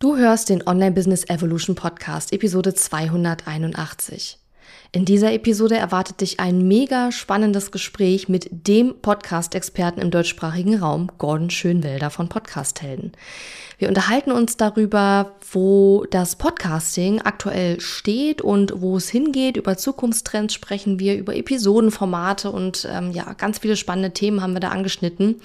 Du hörst den Online Business Evolution Podcast, Episode 281. In dieser Episode erwartet dich ein mega spannendes Gespräch mit dem Podcast-Experten im deutschsprachigen Raum, Gordon Schönwelder von Podcasthelden. Wir unterhalten uns darüber, wo das Podcasting aktuell steht und wo es hingeht. Über Zukunftstrends sprechen wir, über Episodenformate und ähm, ja, ganz viele spannende Themen haben wir da angeschnitten.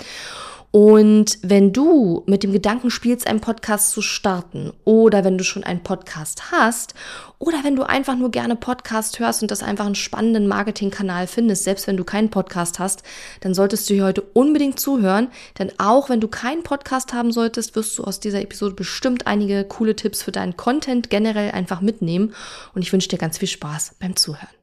Und wenn du mit dem Gedanken spielst, einen Podcast zu starten oder wenn du schon einen Podcast hast oder wenn du einfach nur gerne Podcast hörst und das einfach einen spannenden Marketingkanal findest, selbst wenn du keinen Podcast hast, dann solltest du hier heute unbedingt zuhören, denn auch wenn du keinen Podcast haben solltest, wirst du aus dieser Episode bestimmt einige coole Tipps für deinen Content generell einfach mitnehmen und ich wünsche dir ganz viel Spaß beim Zuhören.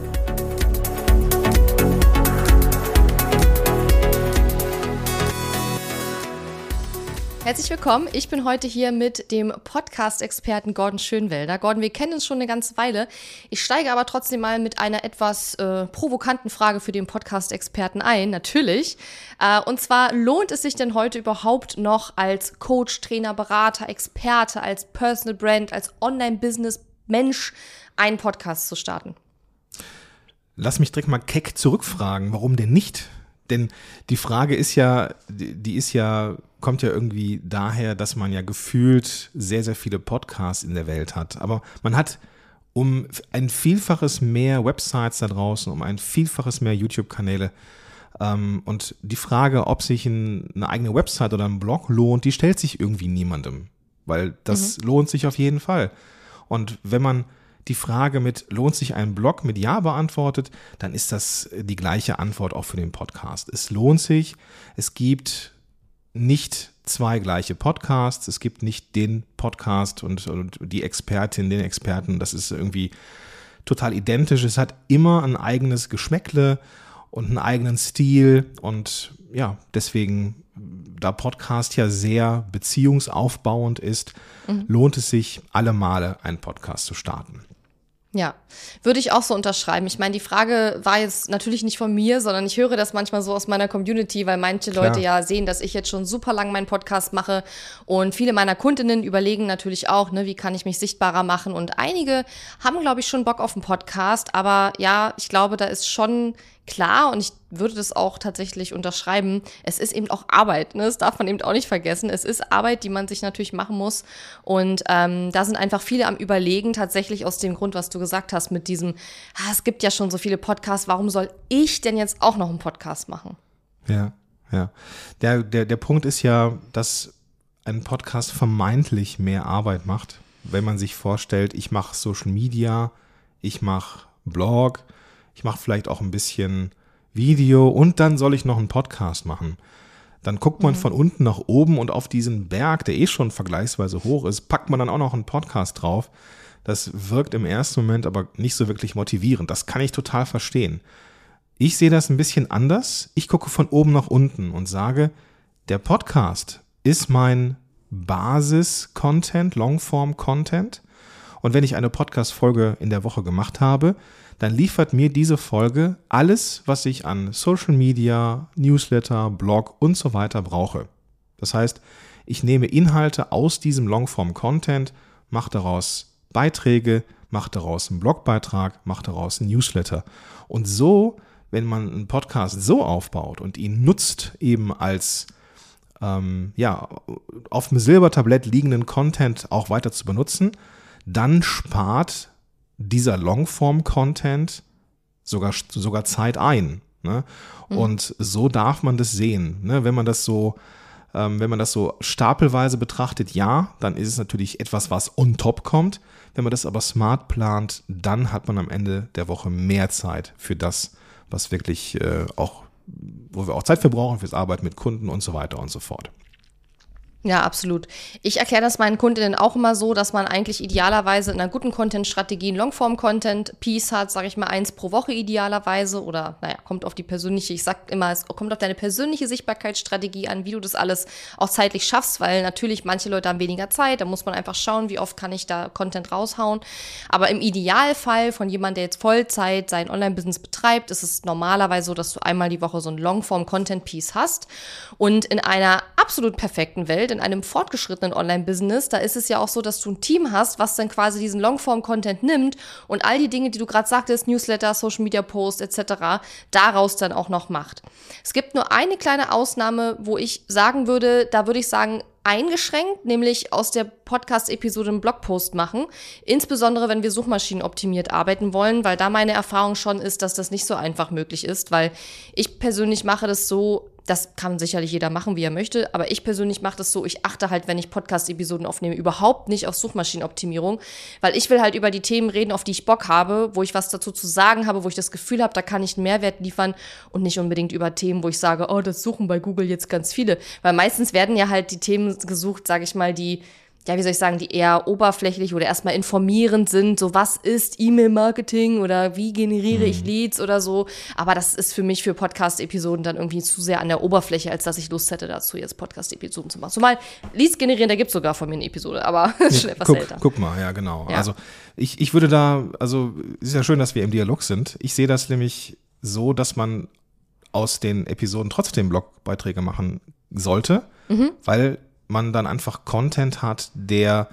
Herzlich willkommen. Ich bin heute hier mit dem Podcast-Experten Gordon Schönwelder. Gordon, wir kennen uns schon eine ganze Weile. Ich steige aber trotzdem mal mit einer etwas äh, provokanten Frage für den Podcast-Experten ein, natürlich. Äh, und zwar, lohnt es sich denn heute überhaupt noch als Coach, Trainer, Berater, Experte, als Personal Brand, als Online-Business-Mensch einen Podcast zu starten? Lass mich direkt mal keck zurückfragen. Warum denn nicht? Denn die Frage ist ja, die ist ja, kommt ja irgendwie daher, dass man ja gefühlt sehr, sehr viele Podcasts in der Welt hat. Aber man hat um ein Vielfaches mehr Websites da draußen, um ein Vielfaches mehr YouTube-Kanäle. Ähm, und die Frage, ob sich eine eigene Website oder ein Blog lohnt, die stellt sich irgendwie niemandem. Weil das mhm. lohnt sich auf jeden Fall. Und wenn man die Frage mit lohnt sich ein Blog mit Ja beantwortet, dann ist das die gleiche Antwort auch für den Podcast. Es lohnt sich. Es gibt nicht zwei gleiche Podcasts. Es gibt nicht den Podcast und, und die Expertin, den Experten. Das ist irgendwie total identisch. Es hat immer ein eigenes Geschmäckle und einen eigenen Stil und ja, deswegen, da Podcast ja sehr beziehungsaufbauend ist, mhm. lohnt es sich alle Male, einen Podcast zu starten. Ja, würde ich auch so unterschreiben. Ich meine, die Frage war jetzt natürlich nicht von mir, sondern ich höre das manchmal so aus meiner Community, weil manche Klar. Leute ja sehen, dass ich jetzt schon super lang meinen Podcast mache und viele meiner Kundinnen überlegen natürlich auch, ne, wie kann ich mich sichtbarer machen und einige haben, glaube ich, schon Bock auf einen Podcast, aber ja, ich glaube, da ist schon klar und ich würde das auch tatsächlich unterschreiben. Es ist eben auch Arbeit, ne? das darf man eben auch nicht vergessen. Es ist Arbeit, die man sich natürlich machen muss und ähm, da sind einfach viele am Überlegen, tatsächlich aus dem Grund, was du gesagt hast, mit diesem, ah, es gibt ja schon so viele Podcasts, warum soll ich denn jetzt auch noch einen Podcast machen? Ja, ja. Der, der, der Punkt ist ja, dass ein Podcast vermeintlich mehr Arbeit macht, wenn man sich vorstellt, ich mache Social Media, ich mache Blog, ich mache vielleicht auch ein bisschen Video und dann soll ich noch einen Podcast machen. Dann guckt man mhm. von unten nach oben und auf diesen Berg, der eh schon vergleichsweise hoch ist, packt man dann auch noch einen Podcast drauf. Das wirkt im ersten Moment aber nicht so wirklich motivierend. Das kann ich total verstehen. Ich sehe das ein bisschen anders. Ich gucke von oben nach unten und sage, der Podcast ist mein Basis-Content, Longform-Content. Und wenn ich eine Podcast-Folge in der Woche gemacht habe, dann liefert mir diese Folge alles, was ich an Social Media, Newsletter, Blog und so weiter brauche. Das heißt, ich nehme Inhalte aus diesem Longform-Content, mache daraus Beiträge, mache daraus einen Blogbeitrag, mache daraus einen Newsletter. Und so, wenn man einen Podcast so aufbaut und ihn nutzt eben als ähm, ja, auf dem Silbertablett liegenden Content auch weiter zu benutzen, dann spart dieser Longform-Content sogar, sogar Zeit ein. Ne? Mhm. Und so darf man das sehen. Ne? Wenn man das so, ähm, wenn man das so stapelweise betrachtet, ja, dann ist es natürlich etwas, was on top kommt. Wenn man das aber smart plant, dann hat man am Ende der Woche mehr Zeit für das, was wirklich äh, auch, wo wir auch Zeit verbrauchen fürs Arbeiten mit Kunden und so weiter und so fort. Ja, absolut. Ich erkläre das meinen Kundinnen auch immer so, dass man eigentlich idealerweise in einer guten Content-Strategie einen Longform-Content-Piece hat, sage ich mal, eins pro Woche idealerweise oder, naja, kommt auf die persönliche, ich sag immer, es kommt auf deine persönliche Sichtbarkeitsstrategie an, wie du das alles auch zeitlich schaffst, weil natürlich manche Leute haben weniger Zeit, da muss man einfach schauen, wie oft kann ich da Content raushauen. Aber im Idealfall von jemandem, der jetzt Vollzeit sein Online-Business betreibt, ist es normalerweise so, dass du einmal die Woche so ein Longform-Content-Piece hast und in einer absolut perfekten Welt in einem fortgeschrittenen Online-Business, da ist es ja auch so, dass du ein Team hast, was dann quasi diesen Longform-Content nimmt und all die Dinge, die du gerade sagtest, Newsletter, Social Media Post etc., daraus dann auch noch macht. Es gibt nur eine kleine Ausnahme, wo ich sagen würde, da würde ich sagen, eingeschränkt, nämlich aus der Podcast-Episode einen Blogpost machen. Insbesondere, wenn wir suchmaschinenoptimiert arbeiten wollen, weil da meine Erfahrung schon ist, dass das nicht so einfach möglich ist, weil ich persönlich mache das so, das kann sicherlich jeder machen, wie er möchte, aber ich persönlich mache das so, ich achte halt, wenn ich Podcast-Episoden aufnehme, überhaupt nicht auf Suchmaschinenoptimierung, weil ich will halt über die Themen reden, auf die ich Bock habe, wo ich was dazu zu sagen habe, wo ich das Gefühl habe, da kann ich einen Mehrwert liefern und nicht unbedingt über Themen, wo ich sage, oh, das suchen bei Google jetzt ganz viele, weil meistens werden ja halt die Themen gesucht, sage ich mal, die ja, wie soll ich sagen, die eher oberflächlich oder erstmal informierend sind, so was ist E-Mail-Marketing oder wie generiere ich mhm. Leads oder so. Aber das ist für mich für Podcast-Episoden dann irgendwie zu sehr an der Oberfläche, als dass ich Lust hätte dazu, jetzt Podcast-Episoden zu machen. Zumal Leads generieren, da gibt es sogar von mir eine Episode, aber ja, schon etwas guck, älter. Guck mal, ja, genau. Ja. Also ich, ich würde da, also ist ja schön, dass wir im Dialog sind. Ich sehe das nämlich so, dass man aus den Episoden trotzdem Blogbeiträge machen sollte, mhm. weil man dann einfach Content hat, der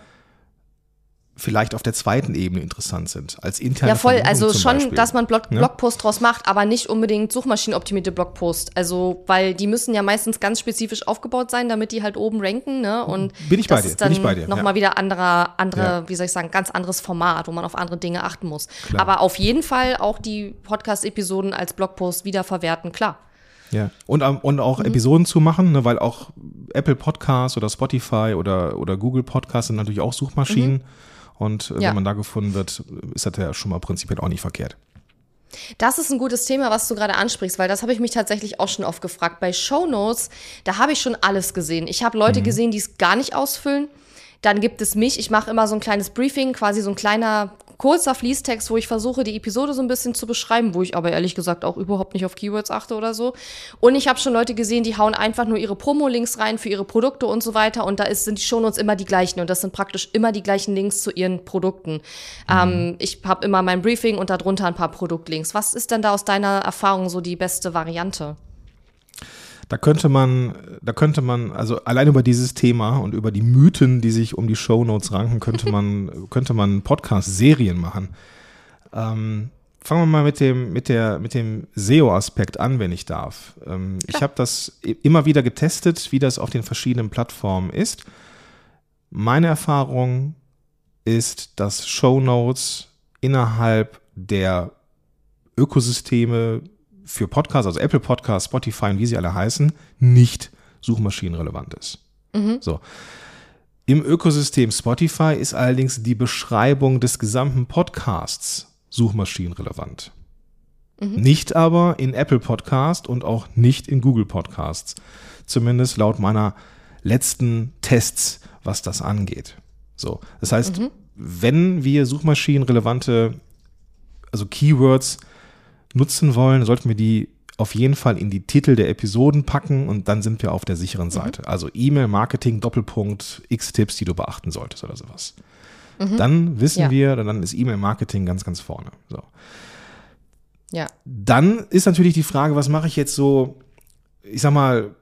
vielleicht auf der zweiten Ebene interessant sind, als interne Ja, voll. Also schon, Beispiel. dass man Blog ja? Blogpost draus macht, aber nicht unbedingt suchmaschinenoptimierte Blogpost. Also, weil die müssen ja meistens ganz spezifisch aufgebaut sein, damit die halt oben ranken, ne? Und bin ich das bei dir, ist dann bin ich bei dir. Nochmal ja. wieder anderer, andere, ja. wie soll ich sagen, ganz anderes Format, wo man auf andere Dinge achten muss. Klar. Aber auf jeden Fall auch die Podcast-Episoden als Blogpost wiederverwerten, klar. Ja, und, und auch mhm. Episoden zu machen, ne, weil auch Apple Podcasts oder Spotify oder, oder Google Podcasts sind natürlich auch Suchmaschinen. Mhm. Und äh, ja. wenn man da gefunden wird, ist das ja schon mal prinzipiell auch nicht verkehrt. Das ist ein gutes Thema, was du gerade ansprichst, weil das habe ich mich tatsächlich auch schon oft gefragt. Bei Shownotes, da habe ich schon alles gesehen. Ich habe Leute mhm. gesehen, die es gar nicht ausfüllen. Dann gibt es mich. Ich mache immer so ein kleines Briefing, quasi so ein kleiner kurzer Fließtext, wo ich versuche, die Episode so ein bisschen zu beschreiben, wo ich aber ehrlich gesagt auch überhaupt nicht auf Keywords achte oder so. Und ich habe schon Leute gesehen, die hauen einfach nur ihre Promo-Links rein für ihre Produkte und so weiter. Und da ist, sind die Shownotes immer die gleichen. Und das sind praktisch immer die gleichen Links zu ihren Produkten. Mhm. Ähm, ich habe immer mein Briefing und darunter ein paar Produktlinks. Was ist denn da aus deiner Erfahrung so die beste Variante? Da könnte man, da könnte man, also allein über dieses Thema und über die Mythen, die sich um die Show Notes ranken, könnte man, könnte man Podcast-Serien machen. Ähm, fangen wir mal mit dem, mit der, mit dem SEO-Aspekt an, wenn ich darf. Ähm, ich habe das immer wieder getestet, wie das auf den verschiedenen Plattformen ist. Meine Erfahrung ist, dass Show Notes innerhalb der Ökosysteme für Podcasts, also Apple Podcasts, Spotify und wie sie alle heißen, nicht suchmaschinenrelevant ist. Mhm. So. Im Ökosystem Spotify ist allerdings die Beschreibung des gesamten Podcasts suchmaschinenrelevant. Mhm. Nicht aber in Apple Podcast und auch nicht in Google Podcasts. Zumindest laut meiner letzten Tests, was das angeht. So. Das heißt, mhm. wenn wir suchmaschinenrelevante, also Keywords nutzen wollen, sollten wir die auf jeden Fall in die Titel der Episoden packen und dann sind wir auf der sicheren mhm. Seite. Mhm. Also E-Mail-Marketing, Doppelpunkt, X-Tipps, die du beachten solltest oder sowas. Mhm. Dann wissen ja. wir, dann ist E-Mail-Marketing ganz, ganz vorne. So. Ja. Dann ist natürlich die Frage, was mache ich jetzt so, ich sag mal,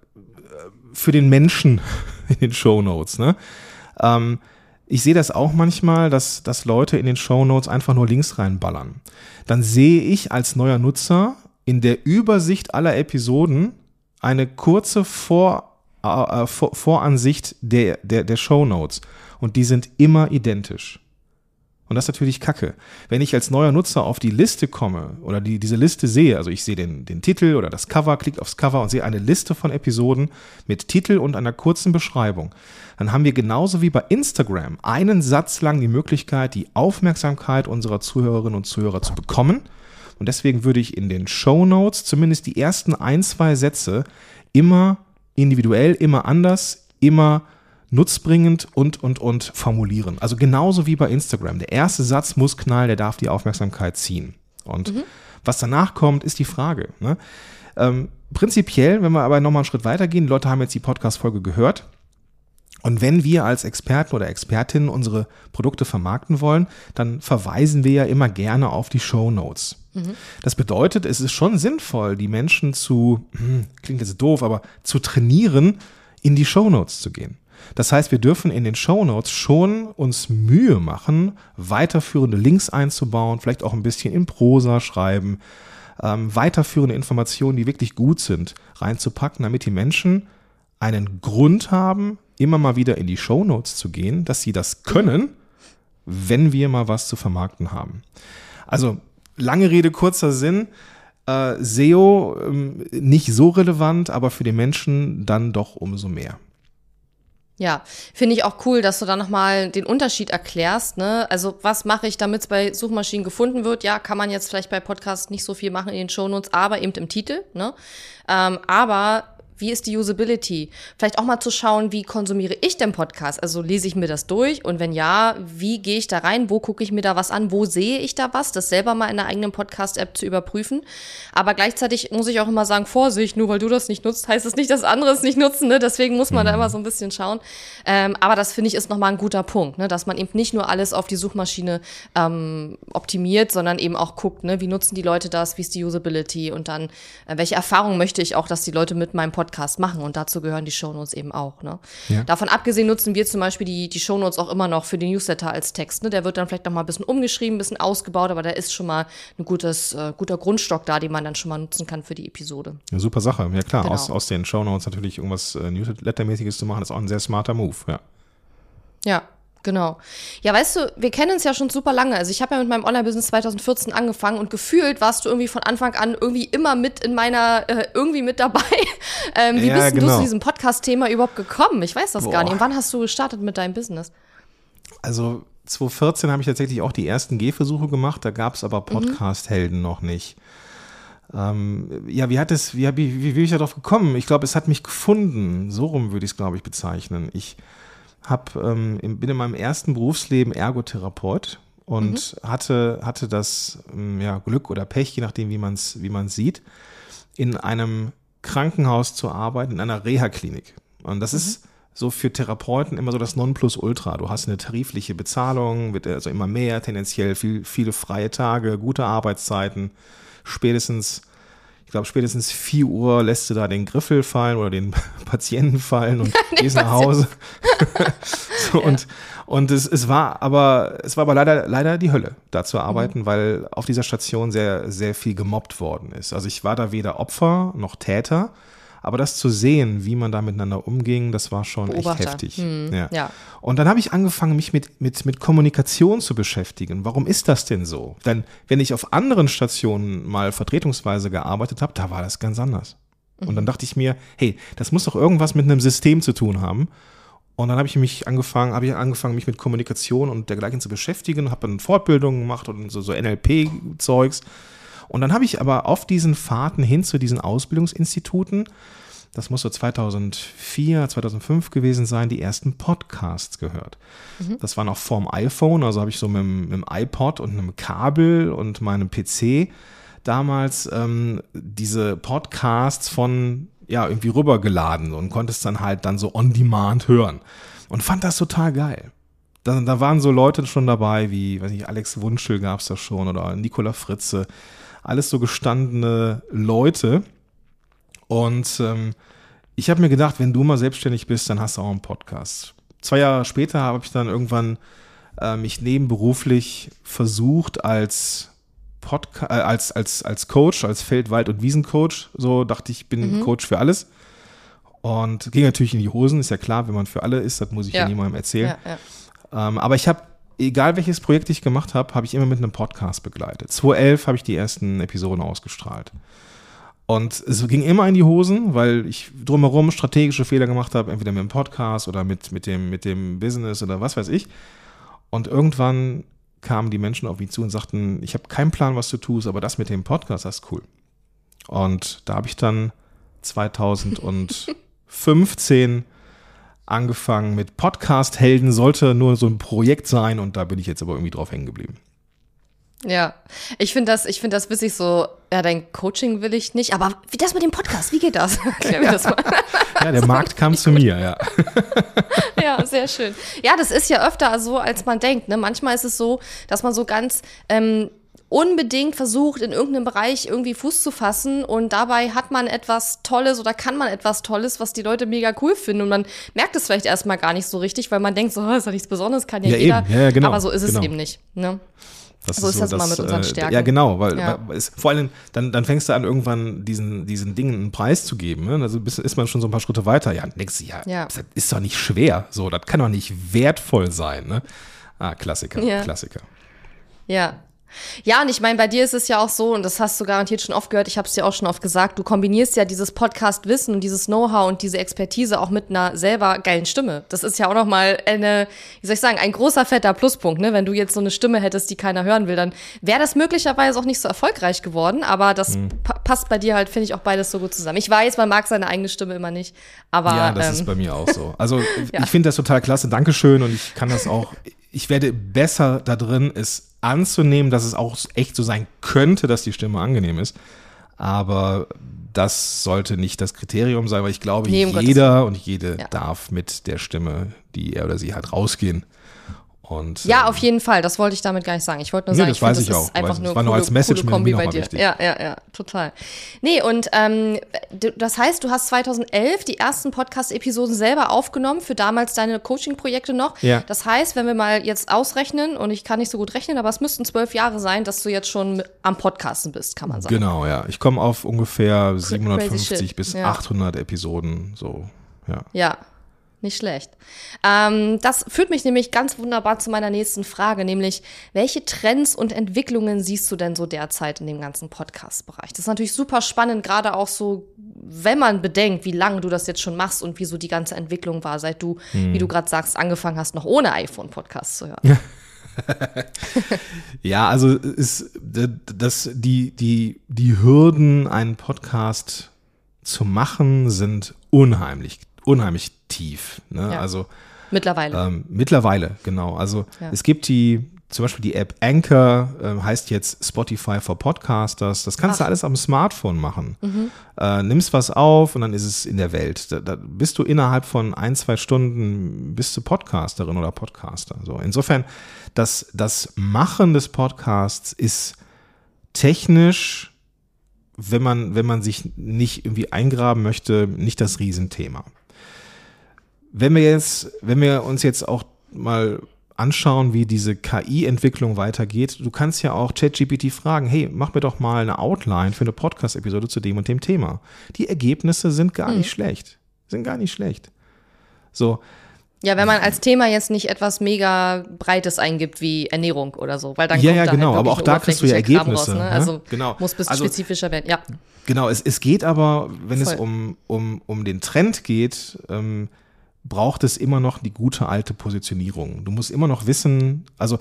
für den Menschen in den Show Notes, ne? Ähm, ich sehe das auch manchmal, dass, dass Leute in den Show Notes einfach nur Links reinballern. Dann sehe ich als neuer Nutzer in der Übersicht aller Episoden eine kurze Vor, äh, äh Vor Voransicht der, der, der Show Notes. Und die sind immer identisch. Und das ist natürlich Kacke. Wenn ich als neuer Nutzer auf die Liste komme oder die, diese Liste sehe, also ich sehe den, den Titel oder das Cover, klicke aufs Cover und sehe eine Liste von Episoden mit Titel und einer kurzen Beschreibung, dann haben wir genauso wie bei Instagram einen Satz lang die Möglichkeit, die Aufmerksamkeit unserer Zuhörerinnen und Zuhörer zu bekommen. Und deswegen würde ich in den Show Notes zumindest die ersten ein, zwei Sätze immer individuell, immer anders, immer nutzbringend und, und, und formulieren. Also genauso wie bei Instagram. Der erste Satz muss knallen, der darf die Aufmerksamkeit ziehen. Und mhm. was danach kommt, ist die Frage. Ne? Ähm, prinzipiell, wenn wir aber nochmal einen Schritt weitergehen, Leute haben jetzt die Podcast-Folge gehört. Und wenn wir als Experten oder Expertinnen unsere Produkte vermarkten wollen, dann verweisen wir ja immer gerne auf die Show Notes. Mhm. Das bedeutet, es ist schon sinnvoll, die Menschen zu, hm, klingt jetzt doof, aber zu trainieren, in die Show Notes zu gehen. Das heißt, wir dürfen in den Show Notes schon uns Mühe machen, weiterführende Links einzubauen, vielleicht auch ein bisschen in Prosa schreiben, ähm, weiterführende Informationen, die wirklich gut sind, reinzupacken, damit die Menschen einen Grund haben, immer mal wieder in die Show Notes zu gehen, dass sie das können, wenn wir mal was zu vermarkten haben. Also lange Rede, kurzer Sinn. Äh, SEO ähm, nicht so relevant, aber für den Menschen dann doch umso mehr. Ja, finde ich auch cool, dass du da nochmal den Unterschied erklärst. Ne? Also was mache ich, damit es bei Suchmaschinen gefunden wird? Ja, kann man jetzt vielleicht bei Podcasts nicht so viel machen in den Shownotes, aber eben im Titel. Ne? Ähm, aber wie ist die Usability? Vielleicht auch mal zu schauen, wie konsumiere ich den Podcast? Also lese ich mir das durch und wenn ja, wie gehe ich da rein? Wo gucke ich mir da was an? Wo sehe ich da was? Das selber mal in der eigenen Podcast-App zu überprüfen. Aber gleichzeitig muss ich auch immer sagen, Vorsicht, nur weil du das nicht nutzt, heißt es nicht, dass andere es nicht nutzen. Ne? Deswegen muss man mhm. da immer so ein bisschen schauen. Ähm, aber das finde ich ist nochmal ein guter Punkt, ne? dass man eben nicht nur alles auf die Suchmaschine ähm, optimiert, sondern eben auch guckt, ne? wie nutzen die Leute das, wie ist die Usability und dann, äh, welche Erfahrungen möchte ich auch, dass die Leute mit meinem Podcast Podcast machen und dazu gehören die Shownotes eben auch. Ne? Ja. Davon abgesehen nutzen wir zum Beispiel die, die Shownotes auch immer noch für den Newsletter als Text. Ne? Der wird dann vielleicht noch mal ein bisschen umgeschrieben, ein bisschen ausgebaut, aber da ist schon mal ein gutes, äh, guter Grundstock da, den man dann schon mal nutzen kann für die Episode. Ja, super Sache. Ja klar, genau. aus, aus den Shownotes natürlich irgendwas äh, Newsletter-mäßiges zu machen, ist auch ein sehr smarter Move. Ja. Ja, Genau. Ja, weißt du, wir kennen uns ja schon super lange. Also ich habe ja mit meinem Online-Business 2014 angefangen und gefühlt warst du irgendwie von Anfang an irgendwie immer mit in meiner, äh, irgendwie mit dabei. ähm, wie ja, bist genau. du zu diesem Podcast-Thema überhaupt gekommen? Ich weiß das Boah. gar nicht. Und wann hast du gestartet mit deinem Business? Also 2014 habe ich tatsächlich auch die ersten Gehversuche gemacht. Da gab es aber mhm. Podcast-Helden mhm. noch nicht. Ähm, ja, wie hat es, wie, wie, wie bin ich darauf gekommen? Ich glaube, es hat mich gefunden. So rum würde ich es, glaube ich, bezeichnen. Ich hab, ähm, bin in meinem ersten Berufsleben Ergotherapeut und mhm. hatte, hatte das ähm, ja, Glück oder Pech, je nachdem, wie man es wie man's sieht, in einem Krankenhaus zu arbeiten, in einer Reha-Klinik. Und das mhm. ist so für Therapeuten immer so das Nonplusultra. Du hast eine tarifliche Bezahlung, wird also immer mehr, tendenziell viel, viele freie Tage, gute Arbeitszeiten, spätestens ich glaube, spätestens 4 Uhr lässt du da den Griffel fallen oder den Patienten fallen und gehst nach Hause. so, ja. Und, und es, es war aber, es war aber leider, leider die Hölle, da zu arbeiten, mhm. weil auf dieser Station sehr, sehr viel gemobbt worden ist. Also ich war da weder Opfer noch Täter. Aber das zu sehen, wie man da miteinander umging, das war schon Beobachter. echt heftig. Hm, ja. ja. Und dann habe ich angefangen, mich mit, mit, mit Kommunikation zu beschäftigen. Warum ist das denn so? Denn wenn ich auf anderen Stationen mal vertretungsweise gearbeitet habe, da war das ganz anders. Und dann mhm. dachte ich mir, hey, das muss doch irgendwas mit einem System zu tun haben. Und dann habe ich mich angefangen, habe ich angefangen, mich mit Kommunikation und dergleichen zu beschäftigen, habe dann Fortbildungen gemacht und so, so NLP-Zeugs. Und dann habe ich aber auf diesen Fahrten hin zu diesen Ausbildungsinstituten, das muss so 2004, 2005 gewesen sein, die ersten Podcasts gehört. Mhm. Das war noch vorm iPhone, also habe ich so mit, mit dem iPod und einem Kabel und meinem PC damals ähm, diese Podcasts von ja irgendwie rübergeladen und konnte es dann halt dann so on demand hören und fand das total geil. Da, da waren so Leute schon dabei wie, weiß nicht, Alex Wunschel gab es da schon oder Nicola Fritze alles so gestandene Leute. Und ähm, ich habe mir gedacht, wenn du mal selbstständig bist, dann hast du auch einen Podcast. Zwei Jahre später habe ich dann irgendwann äh, mich nebenberuflich versucht als Podca äh, als, als, als Coach, als Feld-, Wald- und Wiesencoach. So dachte ich, bin mhm. Coach für alles. Und ging natürlich in die Hosen, ist ja klar, wenn man für alle ist, das muss ich ja, ja niemandem erzählen. Ja, ja. Ähm, aber ich habe egal welches Projekt ich gemacht habe, habe ich immer mit einem Podcast begleitet. 2011 habe ich die ersten Episoden ausgestrahlt. Und es ging immer in die Hosen, weil ich drumherum strategische Fehler gemacht habe, entweder mit dem Podcast oder mit, mit, dem, mit dem Business oder was weiß ich. Und irgendwann kamen die Menschen auf mich zu und sagten, ich habe keinen Plan, was du tust, aber das mit dem Podcast, das ist cool. Und da habe ich dann 2015 angefangen mit Podcast Helden, sollte nur so ein Projekt sein und da bin ich jetzt aber irgendwie drauf hängen geblieben. Ja, ich finde das, ich finde das witzig so, ja, dein Coaching will ich nicht, aber wie das mit dem Podcast, wie geht das? Erklär mir das mal. Ja, der Markt kam zu mir, ja. Ja, sehr schön. Ja, das ist ja öfter so, als man denkt. Ne? Manchmal ist es so, dass man so ganz ähm, unbedingt versucht, in irgendeinem Bereich irgendwie Fuß zu fassen und dabei hat man etwas Tolles oder kann man etwas Tolles, was die Leute mega cool finden und man merkt es vielleicht erstmal gar nicht so richtig, weil man denkt so, oh, ist ja nichts Besonderes, kann ja, Ja, jeder. Ja, genau. Aber so ist Genau. es eben nicht. Ne? Das So ist das immer mit unseren äh, Stärken. Ja, genau, weil, Ja. weil es, vor allem, dann, dann fängst du an, irgendwann diesen, diesen Dingen einen Preis zu geben. Ne? Also bist, ist man schon so ein paar Schritte weiter. Ja, denkst du, ja, Ja. das ist doch nicht schwer. So, das kann doch nicht wertvoll sein. Ne? Ah, Klassiker, Ja. Klassiker. Ja. Ja, und ich meine, bei dir ist es ja auch so, und das hast du garantiert schon oft gehört, ich habe es dir auch schon oft gesagt, du kombinierst ja dieses Podcast-Wissen und dieses Know-how und diese Expertise auch mit einer selber geilen Stimme. Das ist ja auch nochmal eine, wie soll ich sagen, ein großer, fetter Pluspunkt, ne? Wenn du jetzt so eine Stimme hättest, die keiner hören will, dann wäre das möglicherweise auch nicht so erfolgreich geworden, aber das Mhm. pa passt bei dir halt, finde ich, auch beides so gut zusammen. Ich weiß, man mag seine eigene Stimme immer nicht, aber Ja, das ähm, ist bei mir auch so. Also Ja. ich finde das total klasse. Dankeschön. Und ich kann das auch, ich werde besser da drin, es anzunehmen, dass es auch echt so sein könnte, dass die Stimme angenehm ist. Aber das sollte nicht das Kriterium sein, weil ich glaube, Nee, um jeder und jede Ja. darf mit der Stimme, die er oder sie hat, rausgehen. Und, Ja, ähm, auf jeden Fall. Das wollte ich damit gar nicht sagen. Ich wollte nur Nee, sagen, das ich weiß das ich ist auch. einfach Weiß- nur war nur coole, als Message coole Kombi bei dir. wichtig. Ja, ja, ja, total. Nee, und ähm, das heißt, du hast 2011 die ersten Podcast-Episoden selber aufgenommen für damals deine Coaching-Projekte noch. Ja. Das heißt, wenn wir mal jetzt ausrechnen, und ich kann nicht so gut rechnen, aber es müssten zwölf Jahre sein, dass du jetzt schon am Podcasten bist, kann man sagen. Genau, ja. Ich komme auf ungefähr 750 shit. bis Ja. 800 Episoden, so, ja. Ja, nicht schlecht. Ähm, das führt mich nämlich ganz wunderbar zu meiner nächsten Frage, nämlich welche Trends und Entwicklungen siehst du denn so derzeit in dem ganzen Podcast-Bereich? Das ist natürlich super spannend, gerade auch so, wenn man bedenkt, wie lange du das jetzt schon machst und wie so die ganze Entwicklung war, seit du, wie du gerade sagst, angefangen hast, noch ohne iPhone Podcasts zu hören. Ja, also ist das die die die Hürden einen Podcast zu machen sind unheimlich unheimlich tief. Ne? Ja. Also Mittlerweile. ähm, mittlerweile genau. Also Ja. es gibt die zum Beispiel die App Anchor ähm, heißt jetzt Spotify for Podcasters. Das kannst du Ach. alles am Smartphone machen. Äh, nimmst was auf und dann ist es in der Welt. Da, da bist du innerhalb von ein, zwei Stunden bist du Podcasterin oder Podcaster. So insofern, das, das Machen des Podcasts ist technisch, wenn man, wenn man sich nicht irgendwie eingraben möchte, nicht das Riesenthema. Wenn wir jetzt, wenn wir uns jetzt auch mal anschauen, wie diese KI-Entwicklung weitergeht, du kannst ja auch ChatGPT fragen, hey, mach mir doch mal eine Outline für eine Podcast-Episode zu dem und dem Thema. Die Ergebnisse sind gar nicht schlecht. Sind gar nicht schlecht. So, ja, wenn man als Thema jetzt nicht etwas mega Breites eingibt wie Ernährung oder so, weil dann Ja, kommt ja, da genau, halt aber auch da kriegst du ja Ergebnisse, Raus, ne? Also Genau. muss ein bisschen Also- spezifischer werden. Ja. Genau, es, es geht aber, wenn es Voll. um, um, um den Trend geht, ähm, braucht es immer noch die gute alte Positionierung. Du musst immer noch wissen, also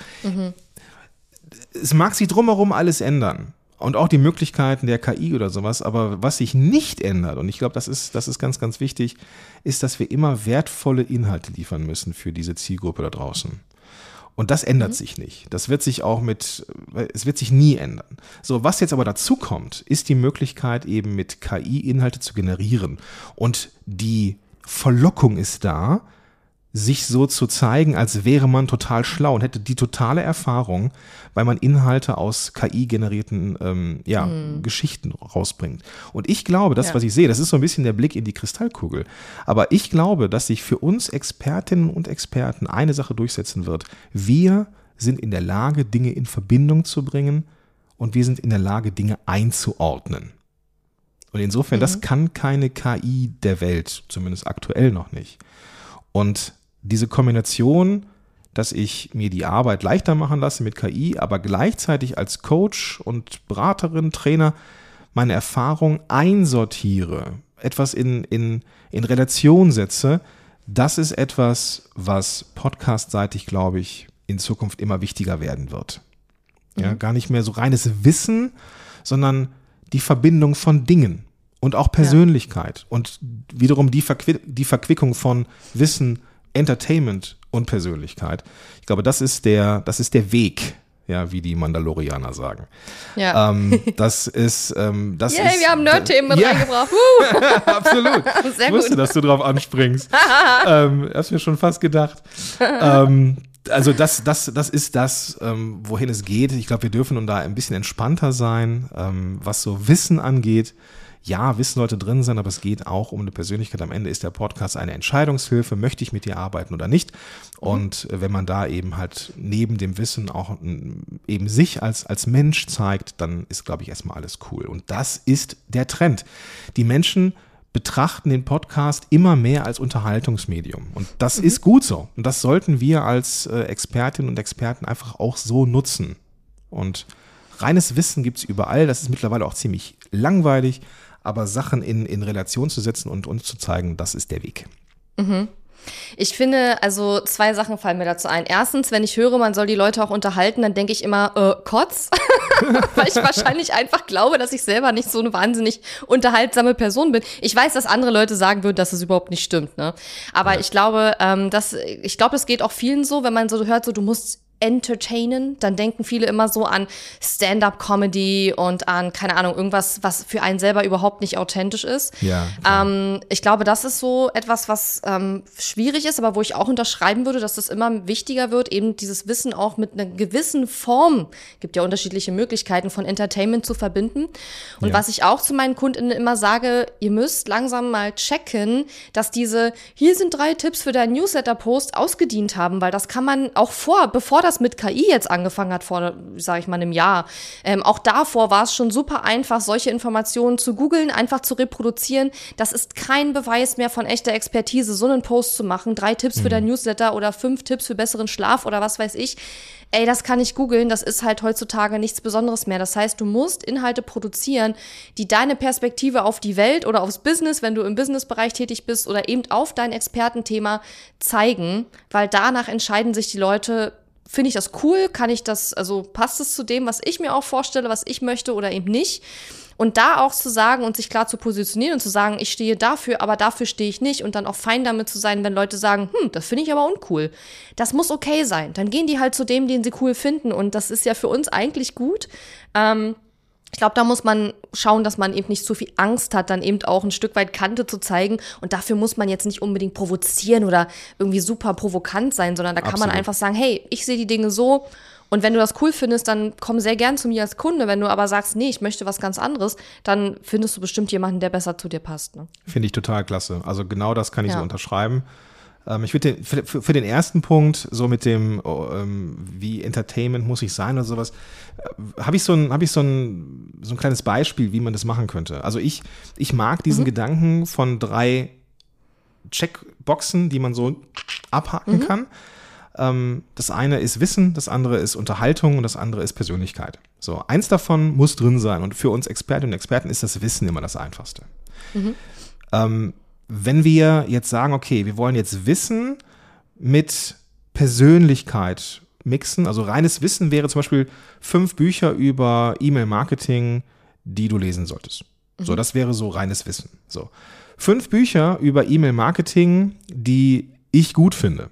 es mag sich drumherum alles ändern. Und auch die Möglichkeiten der KI oder sowas, aber was sich nicht ändert, und ich glaube, das ist, das ist ganz, ganz wichtig, ist, dass wir immer wertvolle Inhalte liefern müssen für diese Zielgruppe da draußen. Und das ändert sich nicht. Das wird sich auch mit, es wird sich nie ändern. So, was jetzt aber dazu kommt, ist die Möglichkeit eben mit KI Inhalte zu generieren. Und die Verlockung ist da, sich so zu zeigen, als wäre man total schlau und hätte die totale Erfahrung, weil man Inhalte aus KI-generierten ähm, ja, Geschichten rausbringt. Und ich glaube, das, Ja. was ich sehe, das ist so ein bisschen der Blick in die Kristallkugel. Aber ich glaube, dass sich für uns Expertinnen und Experten eine Sache durchsetzen wird. Wir sind in der Lage, Dinge in Verbindung zu bringen und wir sind in der Lage, Dinge einzuordnen. Und insofern, das kann keine KI der Welt, zumindest aktuell noch nicht. Und diese Kombination, dass ich mir die Arbeit leichter machen lasse mit KI, aber gleichzeitig als Coach und Beraterin, Trainer meine Erfahrung einsortiere, etwas in, in, in Relation setze, das ist etwas, was podcastseitig, glaube ich, in Zukunft immer wichtiger werden wird. Ja, mhm. gar nicht mehr so reines Wissen, sondern die Verbindung von Dingen und auch Persönlichkeit ja. und wiederum die, Verqu die Verquickung von Wissen, Entertainment und Persönlichkeit. Ich glaube, das ist der, das ist der Weg, ja, wie die Mandalorianer sagen. Ja. Ähm, das ist, ähm, das Yay, ist. wir haben Nerd-Themen mit ja. reingebracht. Absolut. Sehr ich wusste, gut. dass du drauf anspringst. ähm, hast mir schon fast gedacht. ähm, also das, das, das ist das, ähm, wohin es geht. Ich glaube, wir dürfen und da ein bisschen entspannter sein, ähm, was so Wissen angeht ja, Wissen sollte drin sein, aber es geht auch um eine Persönlichkeit. Am Ende ist der Podcast eine Entscheidungshilfe, möchte ich mit dir arbeiten oder nicht. Mhm. Und wenn man da eben halt neben dem Wissen auch eben sich als, als Mensch zeigt, dann ist, glaube ich, erstmal alles cool. Und das ist der Trend. Die Menschen betrachten den Podcast immer mehr als Unterhaltungsmedium. Und das mhm. ist gut so. Und das sollten wir als äh, Expertinnen und Experten einfach auch so nutzen. Und reines Wissen gibt es überall. Das ist mittlerweile auch ziemlich langweilig aber Sachen in, in Relation zu setzen und uns zu zeigen, das ist der Weg. Mhm. Ich finde, also zwei Sachen fallen mir dazu ein. Erstens, wenn ich höre, man soll die Leute auch unterhalten, dann denke ich immer, äh, Kotz, weil ich wahrscheinlich einfach glaube, dass ich selber nicht so eine wahnsinnig unterhaltsame Person bin. Ich weiß, dass andere Leute sagen würden, dass es überhaupt nicht stimmt, ne? Aber ja. ich glaube, ähm, dass, ich glaube, es geht auch vielen so, wenn man so hört, so du musst entertainen, dann denken viele immer so an Stand-up-Comedy und an, keine Ahnung, irgendwas, was für einen selber überhaupt nicht authentisch ist. Ja, ähm, ich glaube, das ist so etwas, was ähm, schwierig ist, aber wo ich auch unterschreiben würde, dass das immer wichtiger wird, eben dieses Wissen auch mit einer gewissen Form, gibt ja unterschiedliche Möglichkeiten von Entertainment zu verbinden. Und ja. was ich auch zu meinen KundInnen immer sage, ihr müsst langsam mal checken, dass diese, hier sind drei Tipps für deinen Newsletter-Post ausgedient haben, weil das kann man auch vor, bevor das mit KI jetzt angefangen hat, vor, sage ich mal, einem Jahr, ähm, auch davor war es schon super einfach, solche Informationen zu googeln, einfach zu reproduzieren. Das ist kein Beweis mehr von echter Expertise, so einen Post zu machen. Drei Tipps mhm. für dein Newsletter oder fünf Tipps für besseren Schlaf oder was weiß ich. Ey, das kann ich googeln, das ist halt heutzutage nichts Besonderes mehr. Das heißt, du musst Inhalte produzieren, die deine Perspektive auf die Welt oder aufs Business, wenn du im Businessbereich tätig bist oder eben auf dein Expertenthema zeigen, weil danach entscheiden sich die Leute, finde ich das cool? Kann ich das, also passt es zu dem, was ich mir auch vorstelle, was ich möchte oder eben nicht? Und da auch zu sagen und sich klar zu positionieren und zu sagen, ich stehe dafür, aber dafür stehe ich nicht und dann auch fein damit zu sein, wenn Leute sagen, hm, das finde ich aber uncool. Das muss okay sein. Dann gehen die halt zu dem, den sie cool finden und das ist ja für uns eigentlich gut. Ähm, ich glaube, da muss man schauen, dass man eben nicht zu viel Angst hat, dann eben auch ein Stück weit Kante zu zeigen. Und dafür muss man jetzt nicht unbedingt provozieren oder irgendwie super provokant sein, sondern da kann Absolut. man einfach sagen, hey, ich sehe die Dinge so. Und wenn du das cool findest, dann komm sehr gern zu mir als Kunde. Wenn du aber sagst, nee, ich möchte was ganz anderes, dann findest du bestimmt jemanden, der besser zu dir passt. Ne? Finde ich total klasse. Also genau das kann ich ja. so unterschreiben. Ähm, ich würde für, für, den ersten Punkt, so mit dem, oh, ähm, wie Entertainment muss ich sein oder sowas, äh, habe ich, so ein, hab ich so, ein, so ein kleines Beispiel, wie man das machen könnte. Also ich, ich mag diesen mhm. Gedanken von drei Checkboxen, die man so abhaken mhm. kann. Ähm, das eine ist Wissen, das andere ist Unterhaltung und das andere ist Persönlichkeit. So, eins davon muss drin sein und für uns Expertinnen und Experten ist das Wissen immer das Einfachste. Mhm. Ähm, wenn wir jetzt sagen, okay, wir wollen jetzt Wissen mit Persönlichkeit mixen, also reines Wissen wäre zum Beispiel fünf Bücher über E-Mail-Marketing, die du lesen solltest. Mhm. So, das wäre so reines Wissen. So. Fünf Bücher über E-Mail-Marketing, die ich gut finde,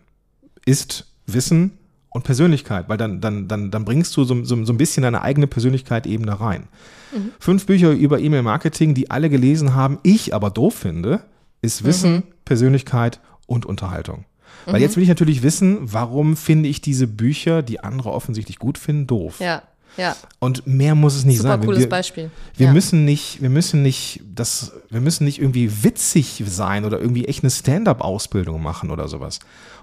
ist Wissen und Persönlichkeit, weil dann, dann, dann, dann bringst du so, so, so ein bisschen deine eigene Persönlichkeit eben da rein. Mhm. Fünf Bücher über E-Mail-Marketing, die alle gelesen haben, ich aber doof finde, ist Wissen, mhm. Persönlichkeit und Unterhaltung. Weil mhm. jetzt will ich natürlich wissen, warum finde ich diese Bücher, die andere offensichtlich gut finden, doof. Ja. Ja. Und mehr muss es nicht Super sein. cooles wir, Beispiel. Wir ja. müssen nicht, wir müssen nicht das, wir müssen nicht irgendwie witzig sein oder irgendwie echt eine Stand-up-Ausbildung machen oder sowas,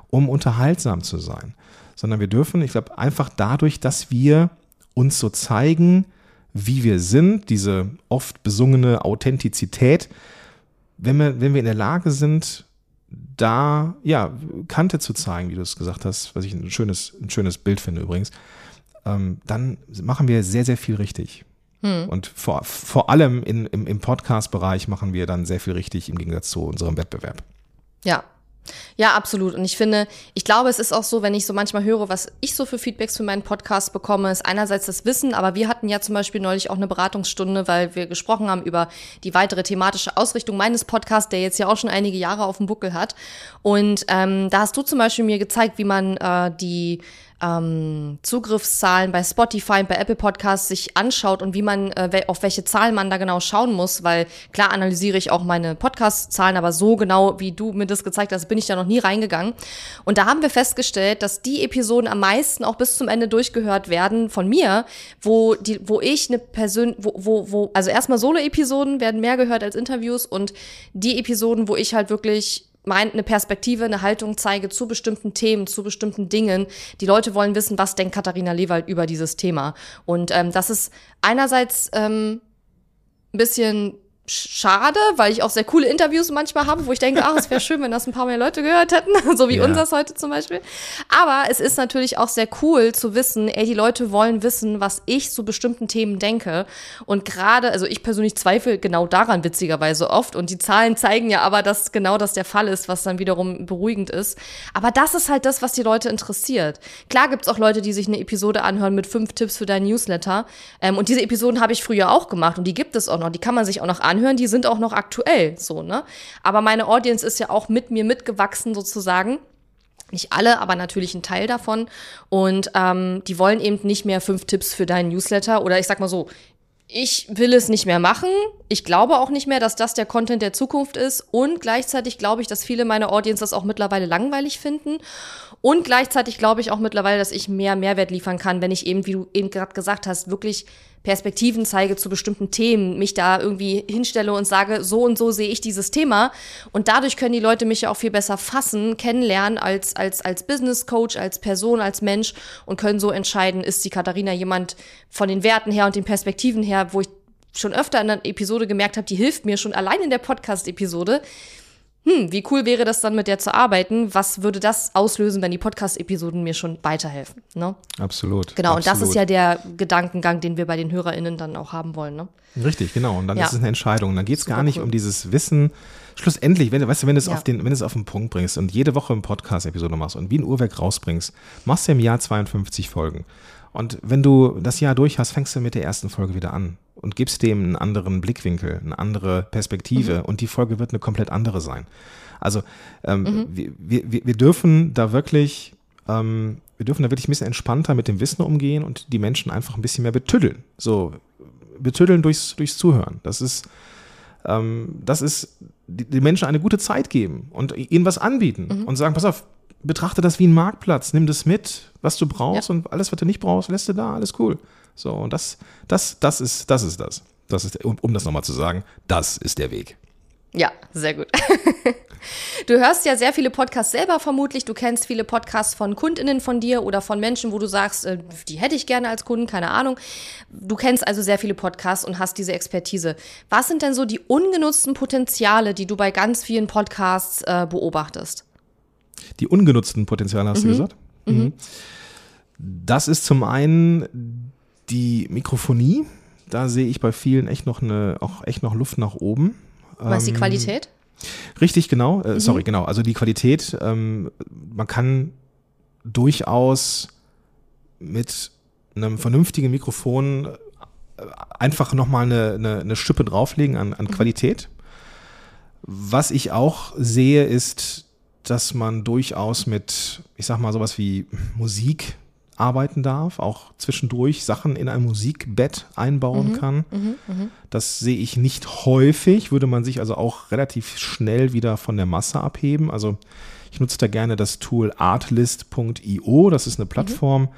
um unterhaltsam zu sein. Sondern wir dürfen, ich glaube, einfach dadurch, dass wir uns so zeigen, wie wir sind, diese oft besungene Authentizität, wenn wir, wenn wir in der Lage sind, da ja Kante zu zeigen, wie du es gesagt hast, was ich ein schönes, ein schönes Bild finde übrigens, ähm, dann machen wir sehr, sehr viel richtig. Hm. Und vor, vor allem in, im, im Podcast-Bereich machen wir dann sehr viel richtig im Gegensatz zu unserem Wettbewerb. Ja, ja, absolut. Und ich finde, ich glaube, es ist auch so, wenn ich so manchmal höre, was ich so für Feedbacks für meinen Podcast bekomme, ist einerseits das Wissen, aber wir hatten ja zum Beispiel neulich auch eine Beratungsstunde, weil wir gesprochen haben über die weitere thematische Ausrichtung meines Podcasts, der jetzt ja auch schon einige Jahre auf dem Buckel hat. Und ähm, da hast du zum Beispiel mir gezeigt, wie man äh, die ähm, Zugriffszahlen bei Spotify und bei Apple Podcasts sich anschaut und wie man, äh, auf welche Zahlen man da genau schauen muss, weil klar analysiere ich auch meine Podcast-Zahlen, aber so genau, wie du mir das gezeigt hast, bin ich da noch nie reingegangen. Und da haben wir festgestellt, dass die Episoden am meisten auch bis zum Ende durchgehört werden von mir, wo die, wo ich eine Person, wo, wo, wo, also erstmal Solo-Episoden werden mehr gehört als Interviews und die Episoden, wo ich halt wirklich mein, eine Perspektive, eine Haltung zeige zu bestimmten Themen, zu bestimmten Dingen. Die Leute wollen wissen, was denkt Katharina Lewald über dieses Thema. Und ähm, das ist einerseits ähm, ein bisschen schade, weil ich auch sehr coole Interviews manchmal habe, wo ich denke, ach, es wäre schön, wenn das ein paar mehr Leute gehört hätten, so wie ja. unseres heute zum Beispiel. Aber es ist natürlich auch sehr cool zu wissen, ey, die Leute wollen wissen, was ich zu bestimmten Themen denke. Und gerade, also ich persönlich zweifle genau daran witzigerweise oft. Und die Zahlen zeigen ja aber, dass genau das der Fall ist, was dann wiederum beruhigend ist. Aber das ist halt das, was die Leute interessiert. Klar gibt's auch Leute, die sich eine Episode anhören mit fünf Tipps für deinen Newsletter. Ähm, und diese Episoden habe ich früher auch gemacht und die gibt es auch noch. Die kann man sich auch noch anhören anhören, die sind auch noch aktuell, so, ne? Aber meine Audience ist ja auch mit mir mitgewachsen sozusagen. Nicht alle, aber natürlich ein Teil davon. Und ähm, die wollen eben nicht mehr fünf Tipps für deinen Newsletter oder ich sag mal so, ich will es nicht mehr machen. Ich glaube auch nicht mehr, dass das der Content der Zukunft ist. Und gleichzeitig glaube ich, dass viele meiner Audience das auch mittlerweile langweilig finden. Und gleichzeitig glaube ich auch mittlerweile, dass ich mehr Mehrwert liefern kann, wenn ich eben, wie du eben gerade gesagt hast, wirklich Perspektiven zeige zu bestimmten Themen, mich da irgendwie hinstelle und sage, so und so sehe ich dieses Thema. Und dadurch können die Leute mich ja auch viel besser fassen, kennenlernen als, als, als Business Coach, als Person, als Mensch und können so entscheiden, ist die Katharina jemand von den Werten her und den Perspektiven her, wo ich schon öfter in einer Episode gemerkt habe, die hilft mir schon allein in der Podcast-Episode, hm, wie cool wäre das dann mit der zu arbeiten? Was würde das auslösen, wenn die Podcast-Episoden mir schon weiterhelfen? Ne? Absolut. Genau, absolut. und das ist ja der Gedankengang, den wir bei den HörerInnen dann auch haben wollen. Ne? Richtig, genau. Und dann ja. ist es eine Entscheidung. Und dann geht es gar nicht cool. um dieses Wissen. Schlussendlich, wenn, weißt du, wenn du es ja. auf den, wenn du es auf den Punkt bringst und jede Woche eine Podcast-Episode machst und wie ein Uhrwerk rausbringst, machst du im Jahr 52 Folgen. Und wenn du das Jahr durch hast, fängst du mit der ersten Folge wieder an und gibst dem einen anderen Blickwinkel, eine andere Perspektive mhm. und die Folge wird eine komplett andere sein. Also ähm, mhm. wir, wir, wir dürfen da wirklich, ähm, wir dürfen da wirklich ein bisschen entspannter mit dem Wissen umgehen und die Menschen einfach ein bisschen mehr betüddeln. So, betüddeln durchs, durchs Zuhören. Das ist, ähm, das ist, die, die, Menschen eine gute Zeit geben und ihnen was anbieten mhm. und sagen, pass auf, betrachte das wie ein Marktplatz, nimm das mit, was du brauchst ja. und alles, was du nicht brauchst, lässt du da, alles cool. So, und das, das, das ist, das ist das. Das ist, um, um das nochmal zu sagen, das ist der Weg. Ja, sehr gut. Du hörst ja sehr viele Podcasts selber vermutlich. Du kennst viele Podcasts von KundInnen von dir oder von Menschen, wo du sagst, äh, die hätte ich gerne als Kunden, keine Ahnung. Du kennst also sehr viele Podcasts und hast diese Expertise. Was sind denn so die ungenutzten Potenziale, die du bei ganz vielen Podcasts äh, beobachtest? Die ungenutzten Potenziale, hast mhm. du gesagt? Mhm. mhm. Das ist zum einen die Mikrofonie. Da sehe ich bei vielen echt noch eine, auch echt noch Luft nach oben. Was ähm, die Qualität? Richtig, genau. Äh, mhm. Sorry, genau. Also die Qualität, ähm, man kann durchaus mit einem vernünftigen Mikrofon äh, einfach nochmal eine, eine, eine Schippe drauflegen an, an mhm. Qualität. Was ich auch sehe, ist, dass man durchaus mit, ich sag mal, sowas wie Musik arbeiten darf, auch zwischendurch Sachen in ein Musikbett einbauen mhm, kann. Mhm, mh. Das sehe ich nicht häufig, würde man sich also auch relativ schnell wieder von der Masse abheben. Also ich nutze da gerne das Tool artlist.io, das ist eine Plattform. Mhm.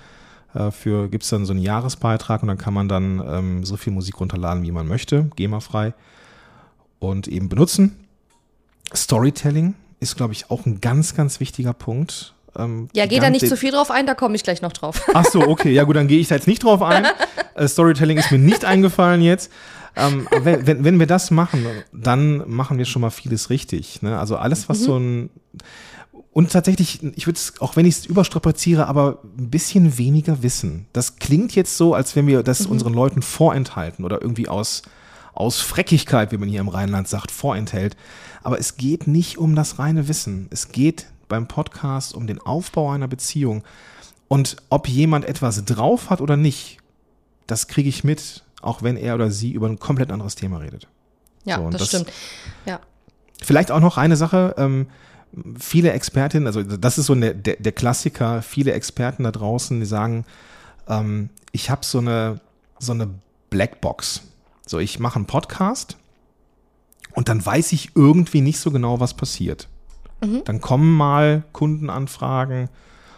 Für gibt es dann so einen Jahresbeitrag und dann kann man dann ähm, so viel Musik runterladen, wie man möchte, GEMA-frei und eben benutzen. Storytelling ist, glaube ich, auch ein ganz, ganz wichtiger Punkt. Ähm, ja, geh da nicht zu viel drauf ein, da komme ich gleich noch drauf. Ach so, okay, ja gut, dann gehe ich da jetzt nicht drauf ein. Äh, Storytelling ist mir nicht eingefallen jetzt. Ähm, wenn, wenn, wenn wir das machen, dann machen wir schon mal vieles richtig. Ne? Also alles, was so ein und tatsächlich, ich würde es, auch wenn ich es überstrapaziere, aber ein bisschen weniger wissen. Das klingt jetzt so, als wenn wir das unseren Leuten vorenthalten oder irgendwie aus, aus Freckigkeit, wie man hier im Rheinland sagt, vorenthält. Aber es geht nicht um das reine Wissen. Es geht beim Podcast um den Aufbau einer Beziehung. Und ob jemand etwas drauf hat oder nicht, das kriege ich mit, auch wenn er oder sie über ein komplett anderes Thema redet. Ja, So, und das, das- stimmt. Ja. Vielleicht auch noch eine Sache, ähm, viele Expertinnen, also das ist so eine, der, der Klassiker, viele Experten da draußen, die sagen, ähm, ich habe so eine, so eine Blackbox. So, ich mache einen Podcast und dann weiß ich irgendwie nicht so genau, was passiert. Dann kommen mal Kundenanfragen